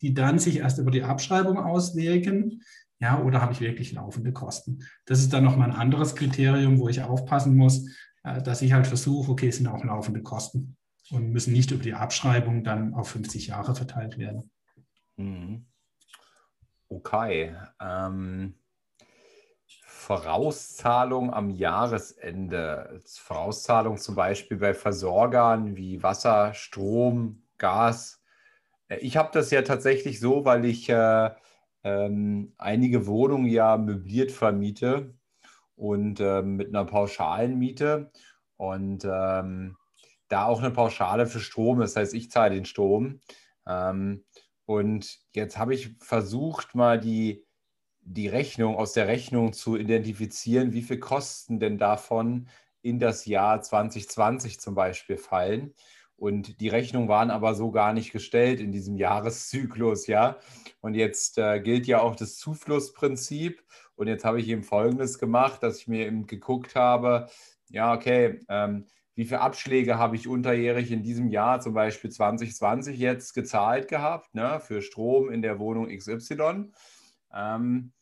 C: die dann sich erst über die Abschreibung auswirken. Ja, oder habe ich wirklich laufende Kosten? Das ist dann nochmal ein anderes Kriterium, wo ich aufpassen muss, äh, dass ich halt versuche, okay, es sind auch laufende Kosten und müssen nicht über die Abschreibung dann auf 50 Jahre verteilt werden.
B: Mhm. Okay. Ähm Vorauszahlung am Jahresende. Vorauszahlung zum Beispiel bei Versorgern wie Wasser, Strom, Gas. Äh, ich habe das ja tatsächlich so, weil ich äh, ähm, einige Wohnungen ja möbliert vermiete und äh, mit einer pauschalen Miete und ähm, da auch eine Pauschale für Strom. Das heißt, ich zahle den Strom. Ähm, und jetzt habe ich versucht, mal die die Rechnung, aus der Rechnung zu identifizieren, wie viel Kosten denn davon in das Jahr 2020 zum Beispiel fallen. Und die Rechnungen waren aber so gar nicht gestellt in diesem Jahreszyklus, ja. Und jetzt äh, gilt ja auch das Zuflussprinzip. Und jetzt habe ich eben Folgendes gemacht, dass ich mir eben geguckt habe, ja, okay, ähm, wie viele Abschläge habe ich unterjährig in diesem Jahr, zum Beispiel 2020 jetzt gezahlt gehabt, ne, für Strom in der Wohnung XY. Ähm,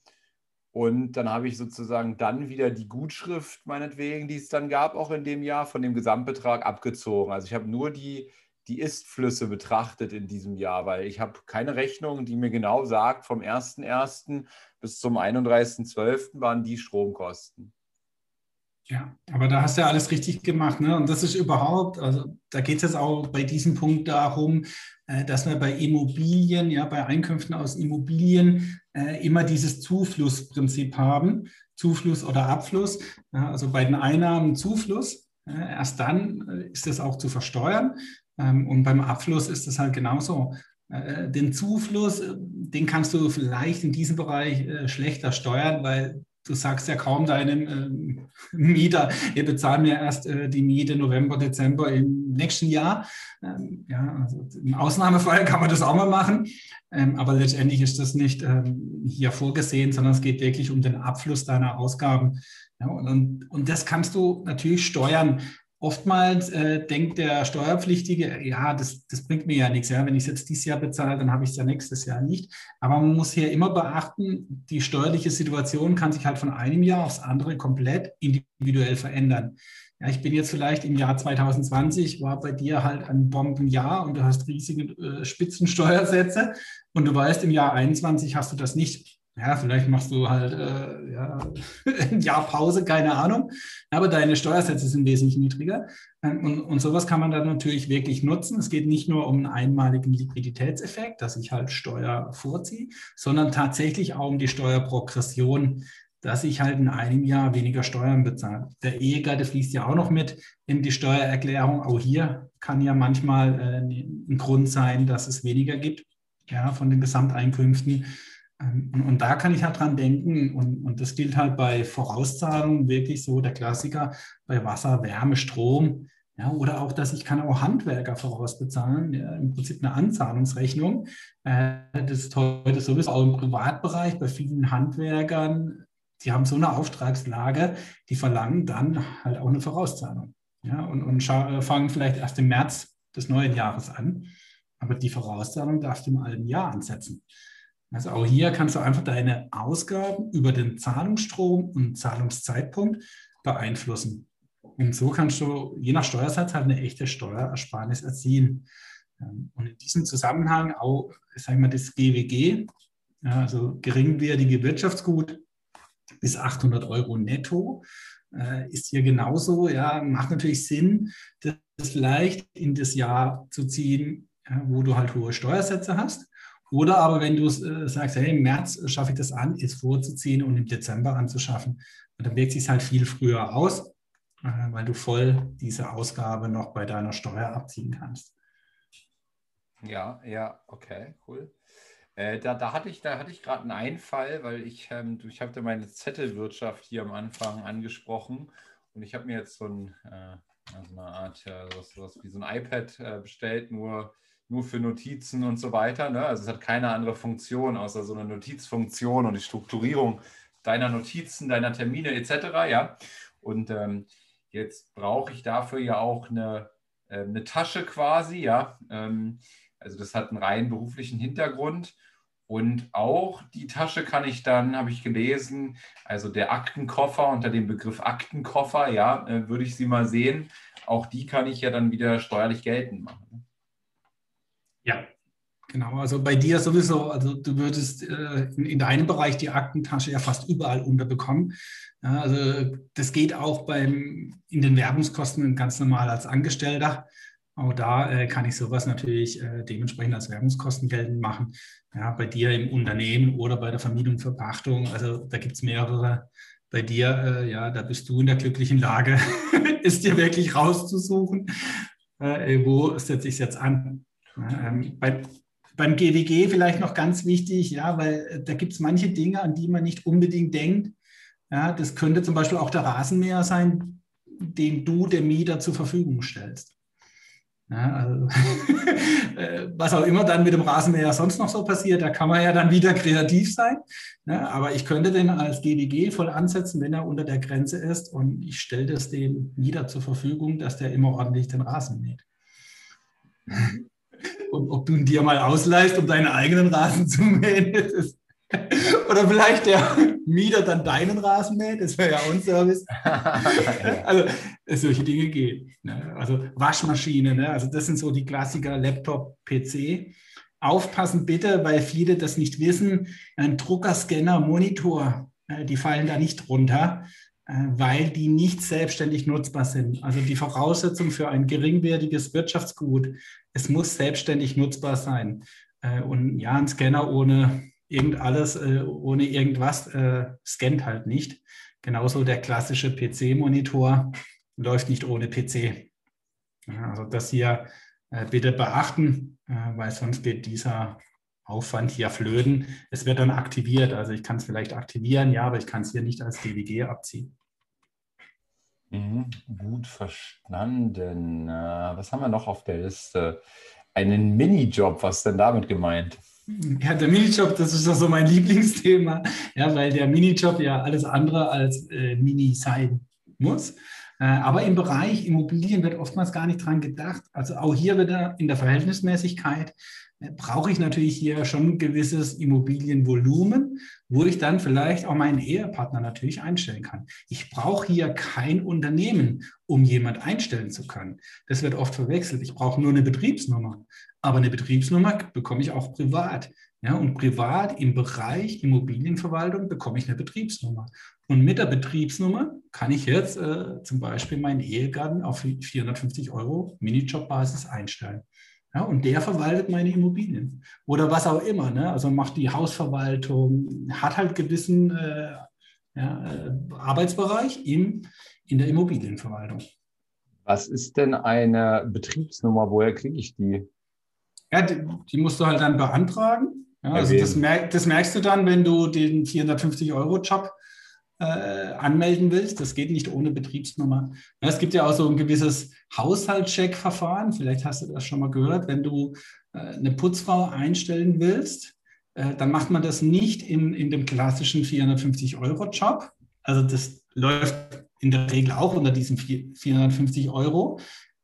B: und dann habe ich sozusagen dann wieder die Gutschrift, meinetwegen, die es dann gab, auch in dem Jahr, von dem Gesamtbetrag abgezogen. Also ich habe nur die, die Ist-Flüsse betrachtet in diesem Jahr, weil ich habe keine Rechnung, die mir genau sagt, vom 1.1. bis zum 31.12. waren die Stromkosten.
C: Ja, aber da hast du ja alles richtig gemacht. Ne? Und das ist überhaupt, also da geht es jetzt auch bei diesem Punkt darum, äh, dass wir bei Immobilien, ja, bei Einkünften aus Immobilien äh, immer dieses Zuflussprinzip haben, Zufluss oder Abfluss. Ja, also bei den Einnahmen Zufluss, äh, erst dann äh, ist es auch zu versteuern. Ähm, und beim Abfluss ist es halt genauso. Äh, den Zufluss, äh, den kannst du vielleicht in diesem Bereich schlechter steuern, weil du sagst ja kaum deinem ähm, [laughs] Mieter, ihr bezahlt mir erst äh, die Miete November, Dezember im nächsten Jahr. Ähm, ja, also im Ausnahmefall kann man das auch mal machen, ähm, aber letztendlich ist das nicht ähm, hier vorgesehen, sondern es geht wirklich um den Abfluss deiner Ausgaben. Ja, und, und das kannst du natürlich steuern. Oftmals äh, denkt der Steuerpflichtige, ja, das, das bringt mir ja nichts. Ja? Wenn ich es jetzt dieses Jahr bezahle, dann habe ich es ja nächstes Jahr nicht. Aber man muss hier immer beachten, die steuerliche Situation kann sich halt von einem Jahr aufs andere komplett individuell verändern. Ja, ich bin jetzt vielleicht im Jahr 2020, war bei dir halt ein Bombenjahr und du hast riesige äh, Spitzensteuersätze und du weißt, im Jahr 21 hast du das nicht. Ja, vielleicht machst du halt äh, ja, [laughs] ein Jahr Pause, keine Ahnung. Aber deine Steuersätze sind wesentlich niedriger. Ähm, und, und sowas kann man dann natürlich wirklich nutzen. Es geht nicht nur um einen einmaligen Liquiditätseffekt, dass ich halt Steuer vorziehe, sondern tatsächlich auch um die Steuerprogression, dass ich halt in einem Jahr weniger Steuern bezahle. Der Ehegatte fließt ja auch noch mit in die Steuererklärung. Auch hier kann ja manchmal äh, ein Grund sein, dass es weniger gibt ja, von den Gesamteinkünften. Ähm, und, da kann ich halt dran denken, und, und das gilt halt bei Vorauszahlungen wirklich so, der Klassiker, bei Wasser, Wärme, Strom, ja, oder auch, dass ich kann auch Handwerker vorausbezahlen, ja, im Prinzip eine Anzahlungsrechnung. Äh, das ist heute sowieso auch im Privatbereich bei vielen Handwerkern, die haben so eine Auftragslage, die verlangen dann halt auch eine Vorauszahlung. Ja, und, und fangen vielleicht erst im März des neuen Jahres an. Aber die Vorauszahlung darfst du im alten Jahr ansetzen. Also auch hier kannst du einfach deine Ausgaben über den Zahlungsstrom und Zahlungszeitpunkt beeinflussen. Und so kannst du je nach Steuersatz halt eine echte Steuerersparnis erzielen. Ähm, und in diesem Zusammenhang auch, sagen wir, das GWG, also geringwertige Wirtschaftsgut bis 800 Euro netto, äh, ist hier genauso. Ja, macht natürlich Sinn, das vielleicht in das Jahr zu ziehen, wo du halt hohe Steuersätze hast oder aber wenn du äh, sagst, hey, im März schaffe ich das an, es vorzuziehen und im Dezember anzuschaffen, dann wirkt sich halt viel früher aus, äh, weil du voll diese Ausgabe noch bei deiner Steuer abziehen kannst.
B: Ja, ja, okay, cool. Äh, da, da hatte ich, ich gerade einen Einfall, weil ich, ähm, ich habe meine Zettelwirtschaft hier am Anfang angesprochen und ich habe mir jetzt so ein, äh, also eine Art, ja, sowas, sowas wie so ein iPad äh, bestellt, nur nur für Notizen und so weiter. Ne? Also es hat keine andere Funktion außer so eine Notizfunktion und die Strukturierung deiner Notizen, deiner Termine etc. Ja? Und ähm, jetzt brauche ich dafür ja auch eine, äh, eine Tasche quasi. Ja? Ähm, also das hat einen rein beruflichen Hintergrund. Und auch die Tasche kann ich dann, habe ich gelesen, also der Aktenkoffer unter dem Begriff Aktenkoffer, ja, äh, würde ich sie mal sehen. Auch die kann ich ja dann wieder steuerlich geltend machen.
C: Ja, genau. Also bei dir sowieso, also du würdest äh, in, in, deinem Bereich die Aktentasche ja fast überall unterbekommen. Ja, also das geht auch beim, in den Werbungskosten ganz normal als Angestellter. Auch da äh, kann ich sowas natürlich äh, dementsprechend als Werbungskosten geltend machen. Ja, bei dir im Unternehmen oder bei der Vermietung, Verpachtung. Also da gibt es mehrere. Bei dir, äh, ja, da bist du in der glücklichen Lage, [laughs] es dir wirklich rauszusuchen, äh, wo setze ich es jetzt an. Ähm, bei, beim GWG vielleicht noch ganz wichtig, ja, weil äh, da gibt es manche Dinge, an die man nicht unbedingt denkt. Ja, das könnte zum Beispiel auch der Rasenmäher sein, den du dem Mieter zur Verfügung stellst. Ja, also, [laughs] äh, was auch immer dann mit dem Rasenmäher sonst noch so passiert, da kann man ja dann wieder kreativ sein. Ja, aber ich könnte den als GWG voll ansetzen, wenn er unter der Grenze ist und ich stelle das dem Mieter zur Verfügung, dass der immer ordentlich den Rasen mäht. [laughs] Und ob du ihn dir mal ausleihst, um deinen eigenen Rasen zu mähen. Oder vielleicht der Mieter dann deinen Rasen mäht, das wäre ja ein Service. [laughs] also solche Dinge gehen. Ne? Also Waschmaschine, ne? also das sind so die Klassiker Laptop, PC. Aufpassen bitte, weil viele das nicht wissen. Ein Drucker, Scanner, Monitor, äh, die fallen da nicht runter. Äh, weil die nicht selbstständig nutzbar sind. Also die Voraussetzung für ein geringwertiges Wirtschaftsgut, es muss selbstständig nutzbar sein. Äh, und ja, ein Scanner ohne irgend alles, äh, ohne irgendwas, scannt halt nicht. Genauso der klassische PC-Monitor läuft nicht ohne PC. Also das hier bitte beachten, weil sonst geht dieser Aufwand hier flöten. Es wird dann aktiviert. Also ich kann es vielleicht aktivieren, ja, aber ich kann es hier nicht als DWG abziehen.
B: Mhm, gut verstanden. Äh, was haben wir noch auf der Liste? Einen Minijob, was ist denn damit gemeint?
C: Ja, der Minijob, das ist doch so mein Lieblingsthema, ja, weil der Minijob ja alles andere als äh, Mini sein muss. Äh, aber im Bereich Immobilien wird oftmals gar nicht dran gedacht. Also auch hier wieder in der Verhältnismäßigkeit brauche ich natürlich hier schon ein gewisses Immobilienvolumen, wo ich dann vielleicht auch meinen Ehepartner natürlich einstellen kann. Ich brauche hier kein Unternehmen, um jemand einstellen zu können. Das wird oft verwechselt. Ich brauche nur eine Betriebsnummer. Aber eine Betriebsnummer bekomme ich auch privat. Ja, und privat im Bereich Immobilienverwaltung bekomme ich eine Betriebsnummer. Und mit der Betriebsnummer kann ich jetzt äh, zum Beispiel meinen Ehegatten auf 450 Euro Minijob-Basis einstellen. Ja, und der verwaltet meine Immobilien oder was auch immer. Ne? Also macht die Hausverwaltung, hat halt gewissen äh, ja, äh, Arbeitsbereich im, in der Immobilienverwaltung.
B: Was ist denn eine Betriebsnummer? Woher kriege ich die?
C: Ja, die, die musst du halt dann beantragen. Ja, also das, merk, das, merkst du dann, wenn du den 450-Euro-Job äh, anmelden willst. Das geht nicht ohne Betriebsnummer. Ja, es gibt ja auch so ein gewisses Haushaltscheck-Verfahren. Vielleicht hast du das schon mal gehört. Wenn du äh, eine Putzfrau einstellen willst, äh, dann macht man das nicht in, in dem klassischen 450-Euro-Job. Also das läuft in der Regel auch unter diesen 450 Euro.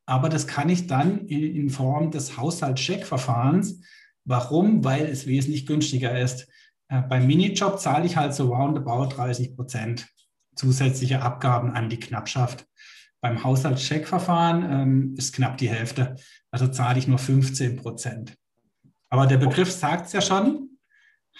C: Aber das kann ich dann in, in Form des Haushaltscheck-Verfahrens Warum? Weil es wesentlich günstiger ist. Äh, beim Minijob zahle ich halt so roundabout 30 Prozent zusätzliche Abgaben an die Knappschaft. Beim Haushaltscheckverfahren ähm, ist knapp die Hälfte, also zahle ich nur 15 Prozent. Aber der Begriff sagt es ja schon,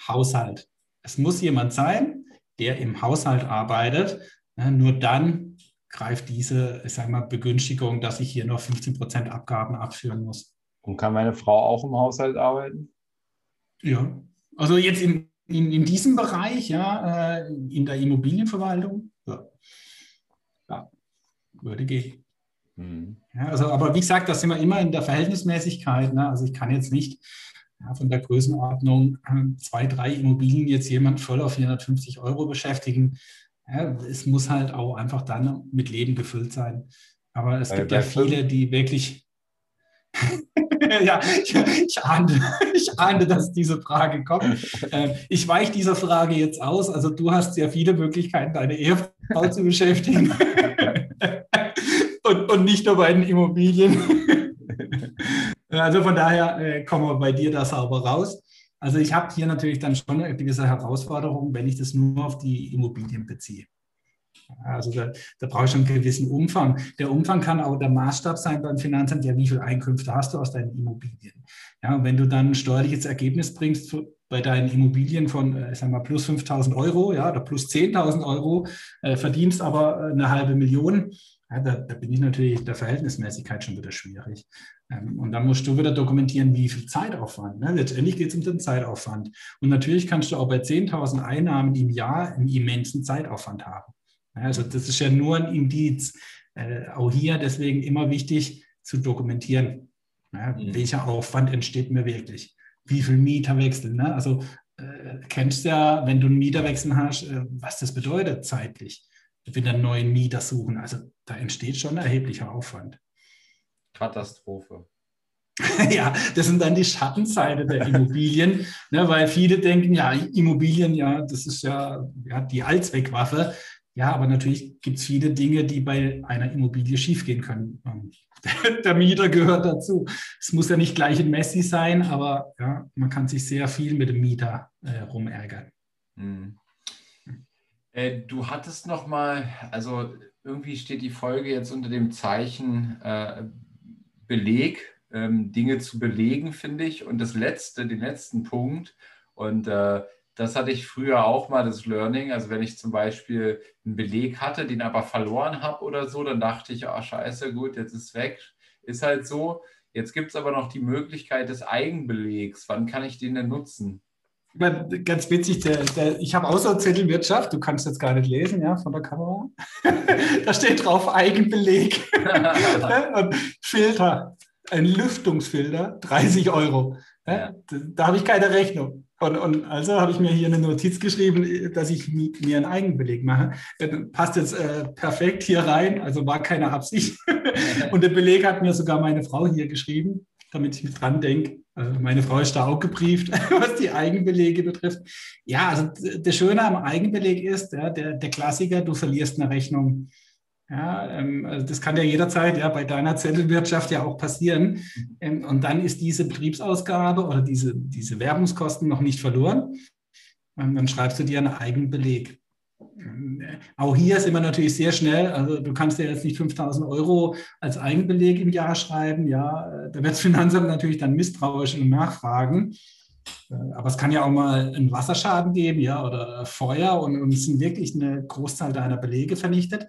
C: Haushalt. Es muss jemand sein, der im Haushalt arbeitet. Ja, nur dann greift diese, ich sage mal, Begünstigung, dass ich hier noch 15 Prozent Abgaben abführen muss.
B: Und kann meine Frau auch im Haushalt arbeiten?
C: Ja, also jetzt in, in, in diesem Bereich, ja, äh, in der Immobilienverwaltung, ja, ja würde gehen. Mhm. Ja, also, aber wie gesagt, das sind wir immer in der Verhältnismäßigkeit. Ne? Also ich kann jetzt nicht ja, von der Größenordnung äh, zwei, drei Immobilien jetzt jemand voll auf 450 Euro beschäftigen. Ja, es muss halt auch einfach dann mit Leben gefüllt sein. Aber es bei, gibt ja viele, die wirklich [laughs] ja, ich, ich, ahnte, ich ahnte, dass diese Frage kommt. Ähm, ich weiche dieser Frage jetzt aus. Also du hast sehr viele Möglichkeiten, deine Ehefrau zu beschäftigen. und, und nicht nur bei den Immobilien. also von daher äh, kommen wir bei dir da sauber raus. Also ich habe hier natürlich dann schon eine gewisse Herausforderung, wenn ich das nur auf die Immobilien beziehe. Also da, da brauche ich schon einen gewissen Umfang. Der Umfang kann auch der Maßstab sein beim Finanzamt, ja, wie viele Einkünfte hast du aus deinen Immobilien? Ja, und wenn du dann ein steuerliches Ergebnis bringst bei deinen Immobilien von, äh, ich sag mal, plus 5.000 Euro, ja, oder plus 10.000 Euro, äh, verdienst aber äh, eine halbe Million, ja, da, da, bin ich natürlich der Verhältnismäßigkeit schon wieder schwierig. Ähm, und dann musst du wieder dokumentieren, wie viel Zeitaufwand. Ne? Letztendlich geht es um den Zeitaufwand. Und natürlich kannst du auch bei 10.000 Einnahmen im Jahr einen immensen Zeitaufwand haben. Also das ist ja nur ein Indiz. Äh, auch hier deswegen immer wichtig zu dokumentieren. Ja, mhm. Welcher Aufwand entsteht mir wirklich? Wie viel Mieter wechseln? Ne? Also äh, kennst ja, wenn du einen Mieterwechsel hast, äh, was das bedeutet zeitlich. Wieder einen neuen Mieter suchen. Also da entsteht schon erheblicher Aufwand.
B: Katastrophe. [laughs]
C: ja, das sind dann die Schattenseiten der Immobilien, [laughs] ne, weil viele denken, ja, Immobilien, ja, das ist ja, ja die Allzweckwaffe. Ja, aber natürlich gibt es viele Dinge, die bei einer Immobilie schiefgehen können. [laughs] Der Mieter gehört dazu. Es muss ja nicht gleich ein Messi sein, aber ja, man kann sich sehr viel mit dem Mieter äh, rumärgern.
B: Hm. Äh, du hattest noch mal, also irgendwie steht die Folge jetzt unter dem Zeichen äh, Beleg, ähm, Dinge zu belegen, finde ich. Und das letzte, den letzten Punkt. Und äh, das hatte ich früher auch mal, das Learning. Also wenn ich zum Beispiel einen Beleg hatte, den aber verloren habe oder so, dann dachte ich, ah, scheiße, gut, jetzt ist es weg. Ist halt so. Jetzt gibt es aber noch die Möglichkeit des Eigenbelegs. Wann kann ich den denn nutzen?
C: Ganz witzig, der, der, ich habe so Zettelwirtschaft, du kannst jetzt gar nicht lesen, ja, von der Kamera. [laughs] da steht drauf Eigenbeleg [laughs] und Filter, ein Lüftungsfilter, 30 Euro. Ja. Da, da habe ich keine Rechnung. Und, und, also habe ich mir hier eine Notiz geschrieben, dass ich mir einen Eigenbeleg mache. Passt jetzt äh, perfekt hier rein, also war keine Absicht. [laughs] und der Beleg hat mir sogar meine Frau hier geschrieben, damit ich mit dran denke. Also meine Frau ist da auch gebrieft, [laughs] was die Eigenbelege betrifft. Ja, also das Schöne am Eigenbeleg ist, ja, der, der Klassiker, du verlierst eine Rechnung Ja, ähm, also das kann ja jederzeit ja bei deiner Zettelwirtschaft ja auch passieren. Ähm, und dann ist diese Betriebsausgabe oder diese, diese Werbungskosten noch nicht verloren. Und dann schreibst du dir einen eigenen Beleg. Ähm, auch hier ist immer natürlich sehr schnell. Also du kannst ja jetzt nicht 5000 Euro als Eigenbeleg im Jahr schreiben. Ja, äh, da wird das Finanzamt natürlich dann misstrauisch und nachfragen. Äh, aber es kann ja auch mal einen Wasserschaden geben, ja, oder Feuer und, und es sind wirklich eine Großzahl deiner Belege vernichtet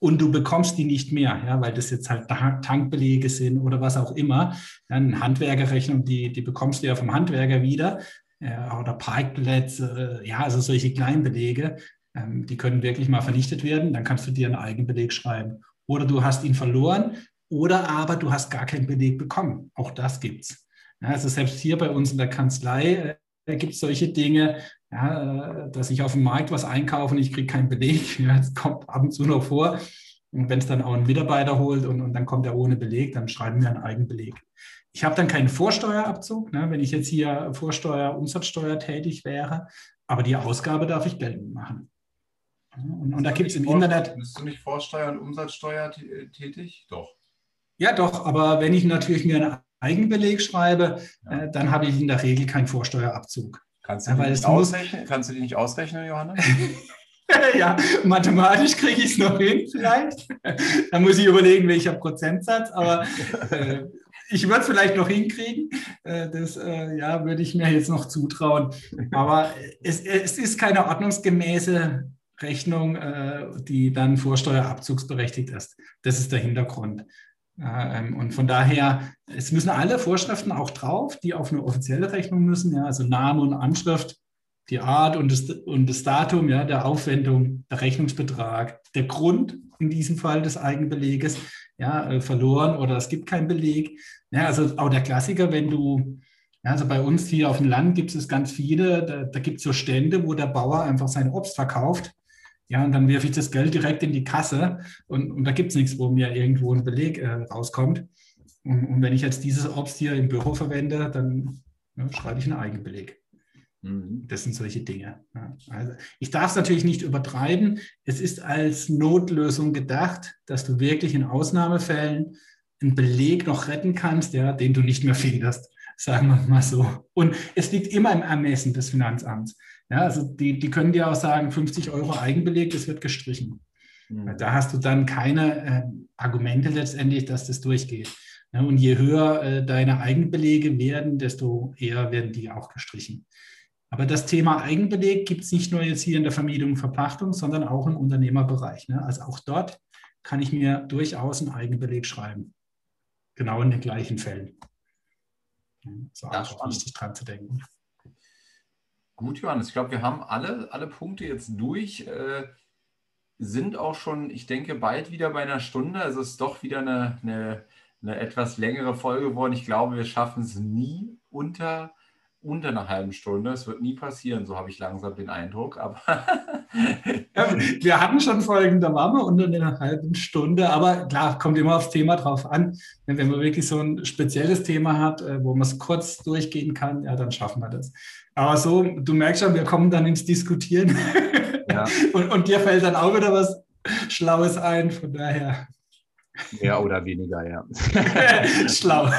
C: und du bekommst die nicht mehr, ja, weil das jetzt halt Tankbelege sind oder was auch immer. Dann Handwerkerrechnung, die, die bekommst du ja vom Handwerker wieder äh, oder Parkplätze, äh, ja, also solche Kleinbelege, ähm, die können wirklich mal vernichtet werden. Dann kannst du dir einen Eigenbeleg schreiben. Oder du hast ihn verloren oder aber du hast gar keinen Beleg bekommen. Auch das gibt's. Ja, also selbst hier bei uns in der Kanzlei äh, gibt es solche Dinge, ja, äh, dass ich auf dem Markt was einkaufe und ich kriege keinen Beleg. [laughs] Ja, das kommt ab und zu noch vor. Und wenn es dann auch ein Mitarbeiter holt und, und dann kommt er ohne Beleg, dann schreiben wir einen Eigenbeleg. Ich habe dann keinen Vorsteuerabzug, ne, wenn ich jetzt hier Vorsteuer, Umsatzsteuer tätig wäre, aber die Ausgabe darf ich geltend machen.
B: Und, und da gibt es im Internet. Bist du nicht Vorsteuer und Umsatzsteuer tätig? Doch.
C: Ja, doch, aber wenn ich natürlich mir einen Eigenbeleg schreibe, ja. äh, dann habe ich in der Regel keinen Vorsteuerabzug.
B: Kannst du, ja, die, nicht ausrechnen? Kannst du die nicht ausrechnen, Johannes? [laughs]
C: ja, mathematisch kriege ich es noch hin, vielleicht. da muss ich überlegen, welcher Prozentsatz, aber äh, ich würde es vielleicht noch hinkriegen. Äh, das äh, ja, würde ich mir jetzt noch zutrauen. Aber es, es ist keine ordnungsgemäße Rechnung, äh, die dann vorsteuerabzugsberechtigt ist. Das ist der Hintergrund. Ähm, und von daher, es müssen alle Vorschriften auch drauf, die auf eine offizielle Rechnung müssen, ja, also Name und Anschrift, die Art und das, und das Datum ja, der Aufwendung, der Rechnungsbetrag, der Grund in diesem Fall des Eigenbeleges, ja, äh, verloren oder es gibt keinen Beleg. Ja, also auch der Klassiker, wenn du, ja, also bei uns hier auf dem Land gibt es ganz viele, da, da gibt es so Stände, wo der Bauer einfach sein Obst verkauft ja, und dann werfe ich das Geld direkt in die Kasse und, und da gibt es nichts, wo mir irgendwo ein Beleg äh, rauskommt. Und, und, wenn ich jetzt dieses Obst hier im Büro verwende, dann ja, schreibe ich einen Eigenbeleg. Mhm. Das sind solche Dinge. Ja. Also ich darf es natürlich nicht übertreiben. Es ist als Notlösung gedacht, dass du wirklich in Ausnahmefällen einen Beleg noch retten kannst, ja, den du nicht mehr findest, [laughs] sagen wir mal so. Und es liegt immer im Ermessen des Finanzamts. Ja, also die, die können dir auch sagen, 50 Euro Eigenbeleg, das wird gestrichen. Mhm. Da hast du dann keine äh, Argumente letztendlich, dass das durchgeht. Ja, und je höher äh, deine Eigenbelege werden, desto eher werden die auch gestrichen. Aber das Thema Eigenbeleg gibt es nicht nur jetzt hier in der Vermietung und Verpachtung, sondern auch im Unternehmerbereich. Ne? Also auch dort kann ich mir durchaus einen Eigenbeleg schreiben. Genau in den gleichen Fällen. So ja, auch wichtig dran zu denken.
B: Gut, Johannes, ich glaube, wir haben alle, alle Punkte jetzt durch. Äh, sind auch schon, ich denke, bald wieder bei einer Stunde. Es ist doch wieder eine, eine, eine etwas längere Folge geworden. Ich glaube, wir schaffen es nie unter unter einer halben Stunde. Es wird nie passieren, so habe ich langsam den Eindruck. Aber [laughs]
C: ja, wir hatten schon Folgen, da waren wir unter einer halben Stunde, aber klar, kommt immer aufs Thema drauf an. Wenn man wirklich so ein spezielles Thema hat, äh, wo man es kurz durchgehen kann, ja, dann schaffen wir das. Aber so, du merkst schon, wir kommen dann ins Diskutieren. Ja. [laughs] und, und dir fällt dann auch wieder was Schlaues ein, von daher.
B: Mehr oder weniger, ja. [laughs]
C: Schlau.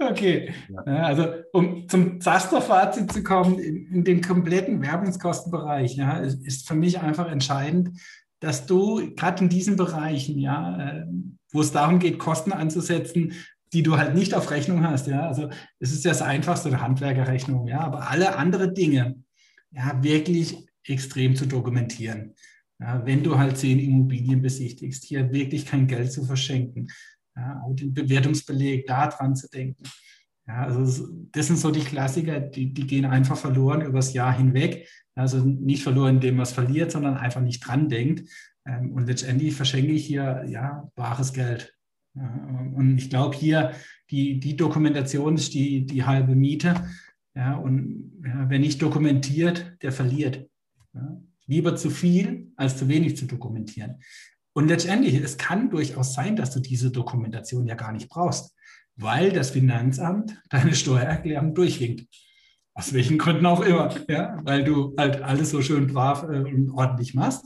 C: Okay, ja. also um zum Zaster-Fazit zu kommen, in, in, den kompletten Werbungskostenbereich, ja, ist, ist für mich einfach entscheidend, dass du gerade in diesen Bereichen, ja, äh, wo es darum geht, Kosten anzusetzen, die du halt nicht auf Rechnung hast, ja, also es ist das einfachste eine Handwerkerrechnung, ja, aber alle andere Dinge, ja, wirklich extrem zu dokumentieren. Ja, wenn du halt zehn Immobilien besichtigst, hier wirklich kein Geld zu verschenken, ja, auch den Bewertungsbeleg da dran zu denken. Ja, also das sind so die Klassiker, die, die gehen einfach verloren übers Jahr hinweg. Also nicht verloren, indem man es verliert, sondern einfach nicht dran denkt. Ähm, und letztendlich verschenke ich hier ja bares Geld. Und ich glaube hier, die, die Dokumentation ist die, die halbe Miete. Ja, und ja, wer nicht dokumentiert, der verliert. Ja, lieber zu viel als zu wenig zu dokumentieren. Und letztendlich, es kann durchaus sein, dass du diese Dokumentation ja gar nicht brauchst, weil das Finanzamt [laughs] deine Steuererklärung durchwinkt. Aus welchen Gründen auch immer, ja, weil du halt alles so schön brav äh, und ordentlich machst.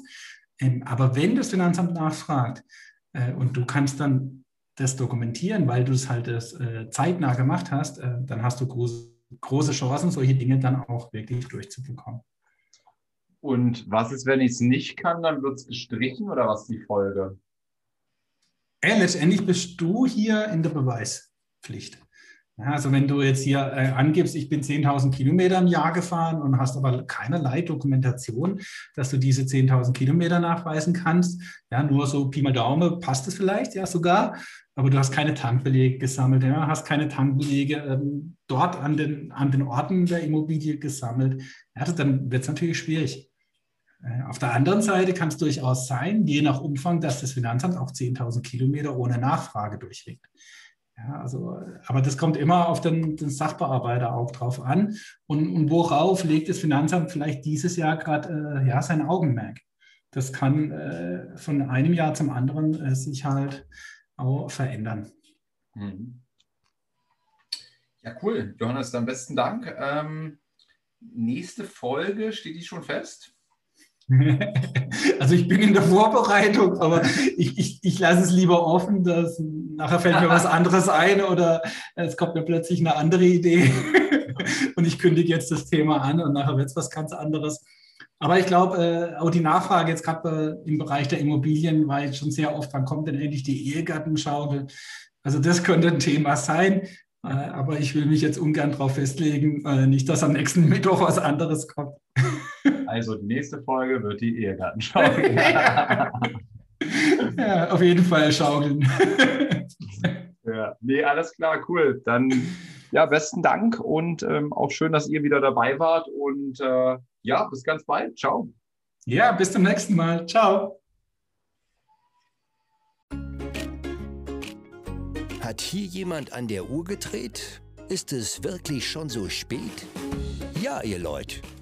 C: Ähm, aber wenn das Finanzamt nachfragt äh, und du kannst dann das dokumentieren, weil du es halt das, äh, zeitnah gemacht hast, dann hast du große, große Chancen, solche Dinge dann auch wirklich durchzubekommen.
B: Und was ist, wenn ich es nicht kann, dann wird es gestrichen oder was ist die Folge?
C: Ja, letztendlich bist du hier in der Beweispflicht. Ja, also wenn du jetzt hier äh, angibst, ich bin 10.000 Kilometer im Jahr gefahren und hast aber keinerlei Dokumentation, dass du diese 10.000 Kilometer nachweisen kannst, ja, nur so Pi mal Daumen passt es vielleicht, ja sogar, aber du hast keine Tankbelege gesammelt, ja, hast keine Tankbelege ähm, dort an den, an den Orten der Immobilie gesammelt, ja, dann wird es natürlich schwierig. Äh, auf der anderen Seite kann es durchaus sein, je nach Umfang, dass das Finanzamt auch 10.000 Kilometer ohne Nachfrage durchlegt. Ja, also, aber das kommt immer auf den, den Sachbearbeiter auch drauf an. Und, und, worauf legt das Finanzamt vielleicht dieses Jahr gerade äh, ja, sein Augenmerk? Das kann äh, von einem Jahr zum anderen äh, sich halt auch verändern. Mhm.
B: Ja, cool. Johannes, dann besten Dank. Ähm, nächste Folge, steht die schon fest? [laughs]
C: Also ich bin in der Vorbereitung, aber ich, ich, ich lasse es lieber offen, dass nachher fällt mir was [laughs] anderes ein oder es kommt mir plötzlich eine andere Idee [laughs] und ich kündige jetzt das Thema an und nachher wird es was ganz anderes. Aber ich glaube, äh, auch die Nachfrage jetzt gerade im Bereich der Immobilien war jetzt schon sehr oft, wann kommt denn endlich die Ehegattenschaukel? Also das könnte ein Thema sein, äh, aber ich will mich jetzt ungern darauf festlegen, äh, nicht, dass am nächsten Mittwoch was anderes kommt.
B: Also die nächste Folge wird die [laughs] Ehegattenschaukel.
C: ja, auf jeden Fall schaukeln.
B: ja, nee, alles klar, cool. Dann ja, besten Dank und ähm, auch schön, dass ihr wieder dabei wart. Und äh, ja, bis ganz bald. Ciao.
C: Ja, bis zum nächsten Mal. Ciao.
A: Hat hier jemand an der Uhr gedreht? Ist es wirklich schon so spät? Ja, ihr Leute.